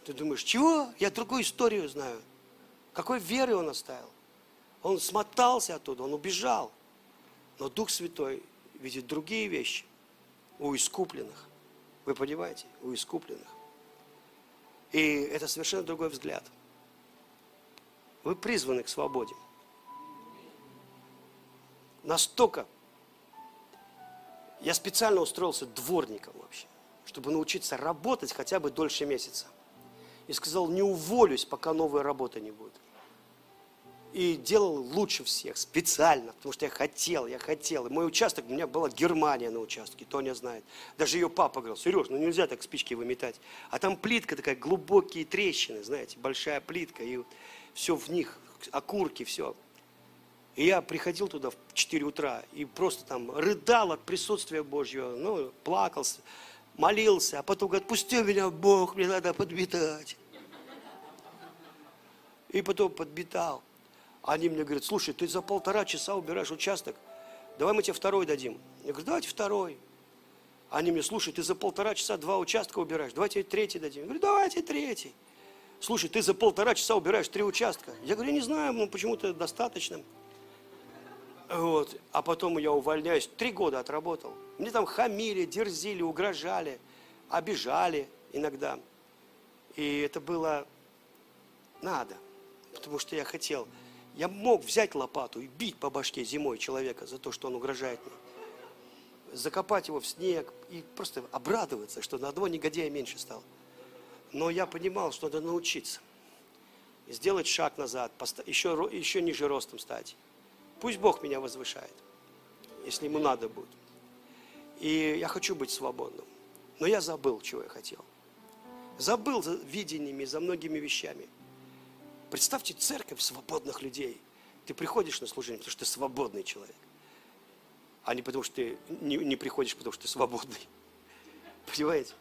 Ты думаешь, чего? Я другую историю знаю. Какой веры он оставил? Он смотался оттуда, он убежал. Но Дух Святой видит другие вещи у искупленных. Вы понимаете? У искупленных. И это совершенно другой взгляд. Вы призваны к свободе настолько... Я специально устроился дворником вообще, чтобы научиться работать хотя бы дольше месяца. И сказал, не уволюсь, пока новая работа не будет. И делал лучше всех, специально, потому что я хотел, я хотел. И мой участок, у меня была Германия на участке, Тоня знает. Даже ее папа говорил, Сереж, ну нельзя так спички выметать. А там плитка такая, глубокие трещины, знаете, большая плитка, и все в них окурки, все. И я приходил туда в 4 утра и просто там рыдал от присутствия Божьего, ну, плакался, молился, а потом говорит, пусти меня, Бог, мне надо подметать. И потом подметал. Они мне говорят, слушай, ты за полтора часа убираешь участок, давай мы тебе второй дадим. Я говорю, давайте второй. Они мне, слушай, ты за полтора часа два участка убираешь, давайте третий дадим. Я говорю, давайте третий. Слушай, ты за полтора часа убираешь три участка. Я говорю, я не знаю, ну почему-то достаточно. Вот. А потом я увольняюсь. Три года отработал. Мне там хамили, дерзили, угрожали, обижали иногда. И это было надо, потому что я хотел. Я мог взять лопату и бить по башке зимой человека за то, что он угрожает мне. Закопать его в снег и просто обрадоваться, что на одного негодяя меньше стало. Но я понимал, что надо научиться. Сделать шаг назад, еще, еще ниже ростом стать. Пусть Бог меня возвышает, если ему надо будет. И я хочу быть свободным. Но я забыл, чего я хотел. Забыл за видениями, за многими вещами. Представьте церковь свободных людей. Ты приходишь на служение, потому что ты свободный человек. А не потому, что ты не, не приходишь, потому что ты свободный. Понимаете?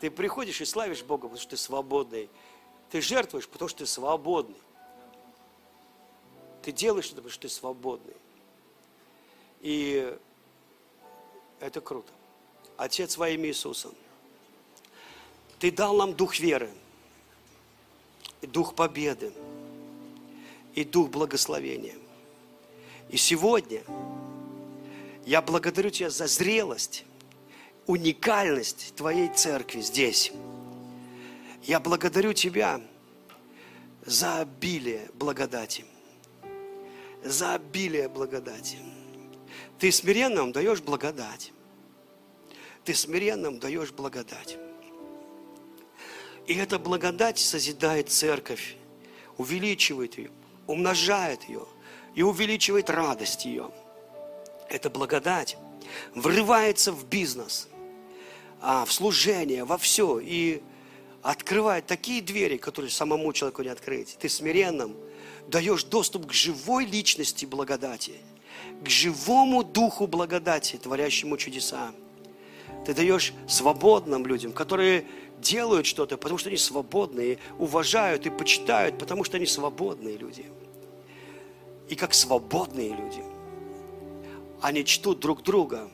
Ты приходишь и славишь Бога, потому что ты свободный. Ты жертвуешь, потому что ты свободный. Ты делаешь это, потому что ты свободный. И это круто. Отец во имя Иисуса, Ты дал нам дух веры, дух победы, и дух благословения. И сегодня я благодарю Тебя за зрелость, уникальность Твоей церкви здесь. Я благодарю Тебя за обилие благодати – за обилие благодати. Ты смиренным даешь благодать. Ты смиренным даешь благодать. И эта благодать созидает церковь, увеличивает ее, умножает ее и увеличивает радость ее. Эта благодать врывается в бизнес, а, в служение, во все и открывает такие двери, которые самому человеку не открыть. Ты смиренным – даешь доступ к живой личности благодати, к живому духу благодати, творящему чудеса. Ты даешь свободным людям, которые делают что-то, потому что они свободные, уважают и почитают, потому что они свободные люди. И как свободные люди, они чтут друг друга,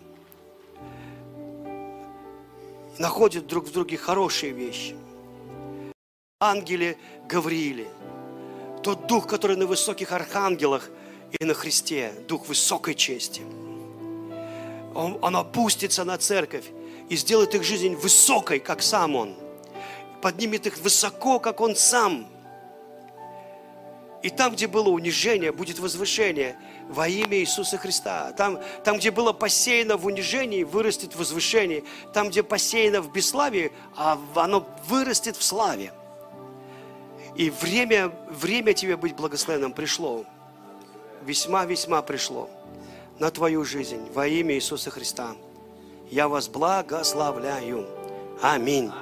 находят друг в друге хорошие вещи. Ангелы Гавриили – тот дух, который на высоких архангелах и на Христе, дух высокой чести. Он, он опустится на церковь и сделает их жизнь высокой, как сам Он. Поднимет их высоко, как Он сам. И там, где было унижение, будет возвышение во имя Иисуса Христа. Там, там где было посеяно в унижении, вырастет возвышение. Там, где посеяно в бесславии, а оно вырастет в славе. И время, время тебе быть благословенным пришло. Весьма-весьма пришло на твою жизнь во имя Иисуса Христа. Я вас благословляю. Аминь.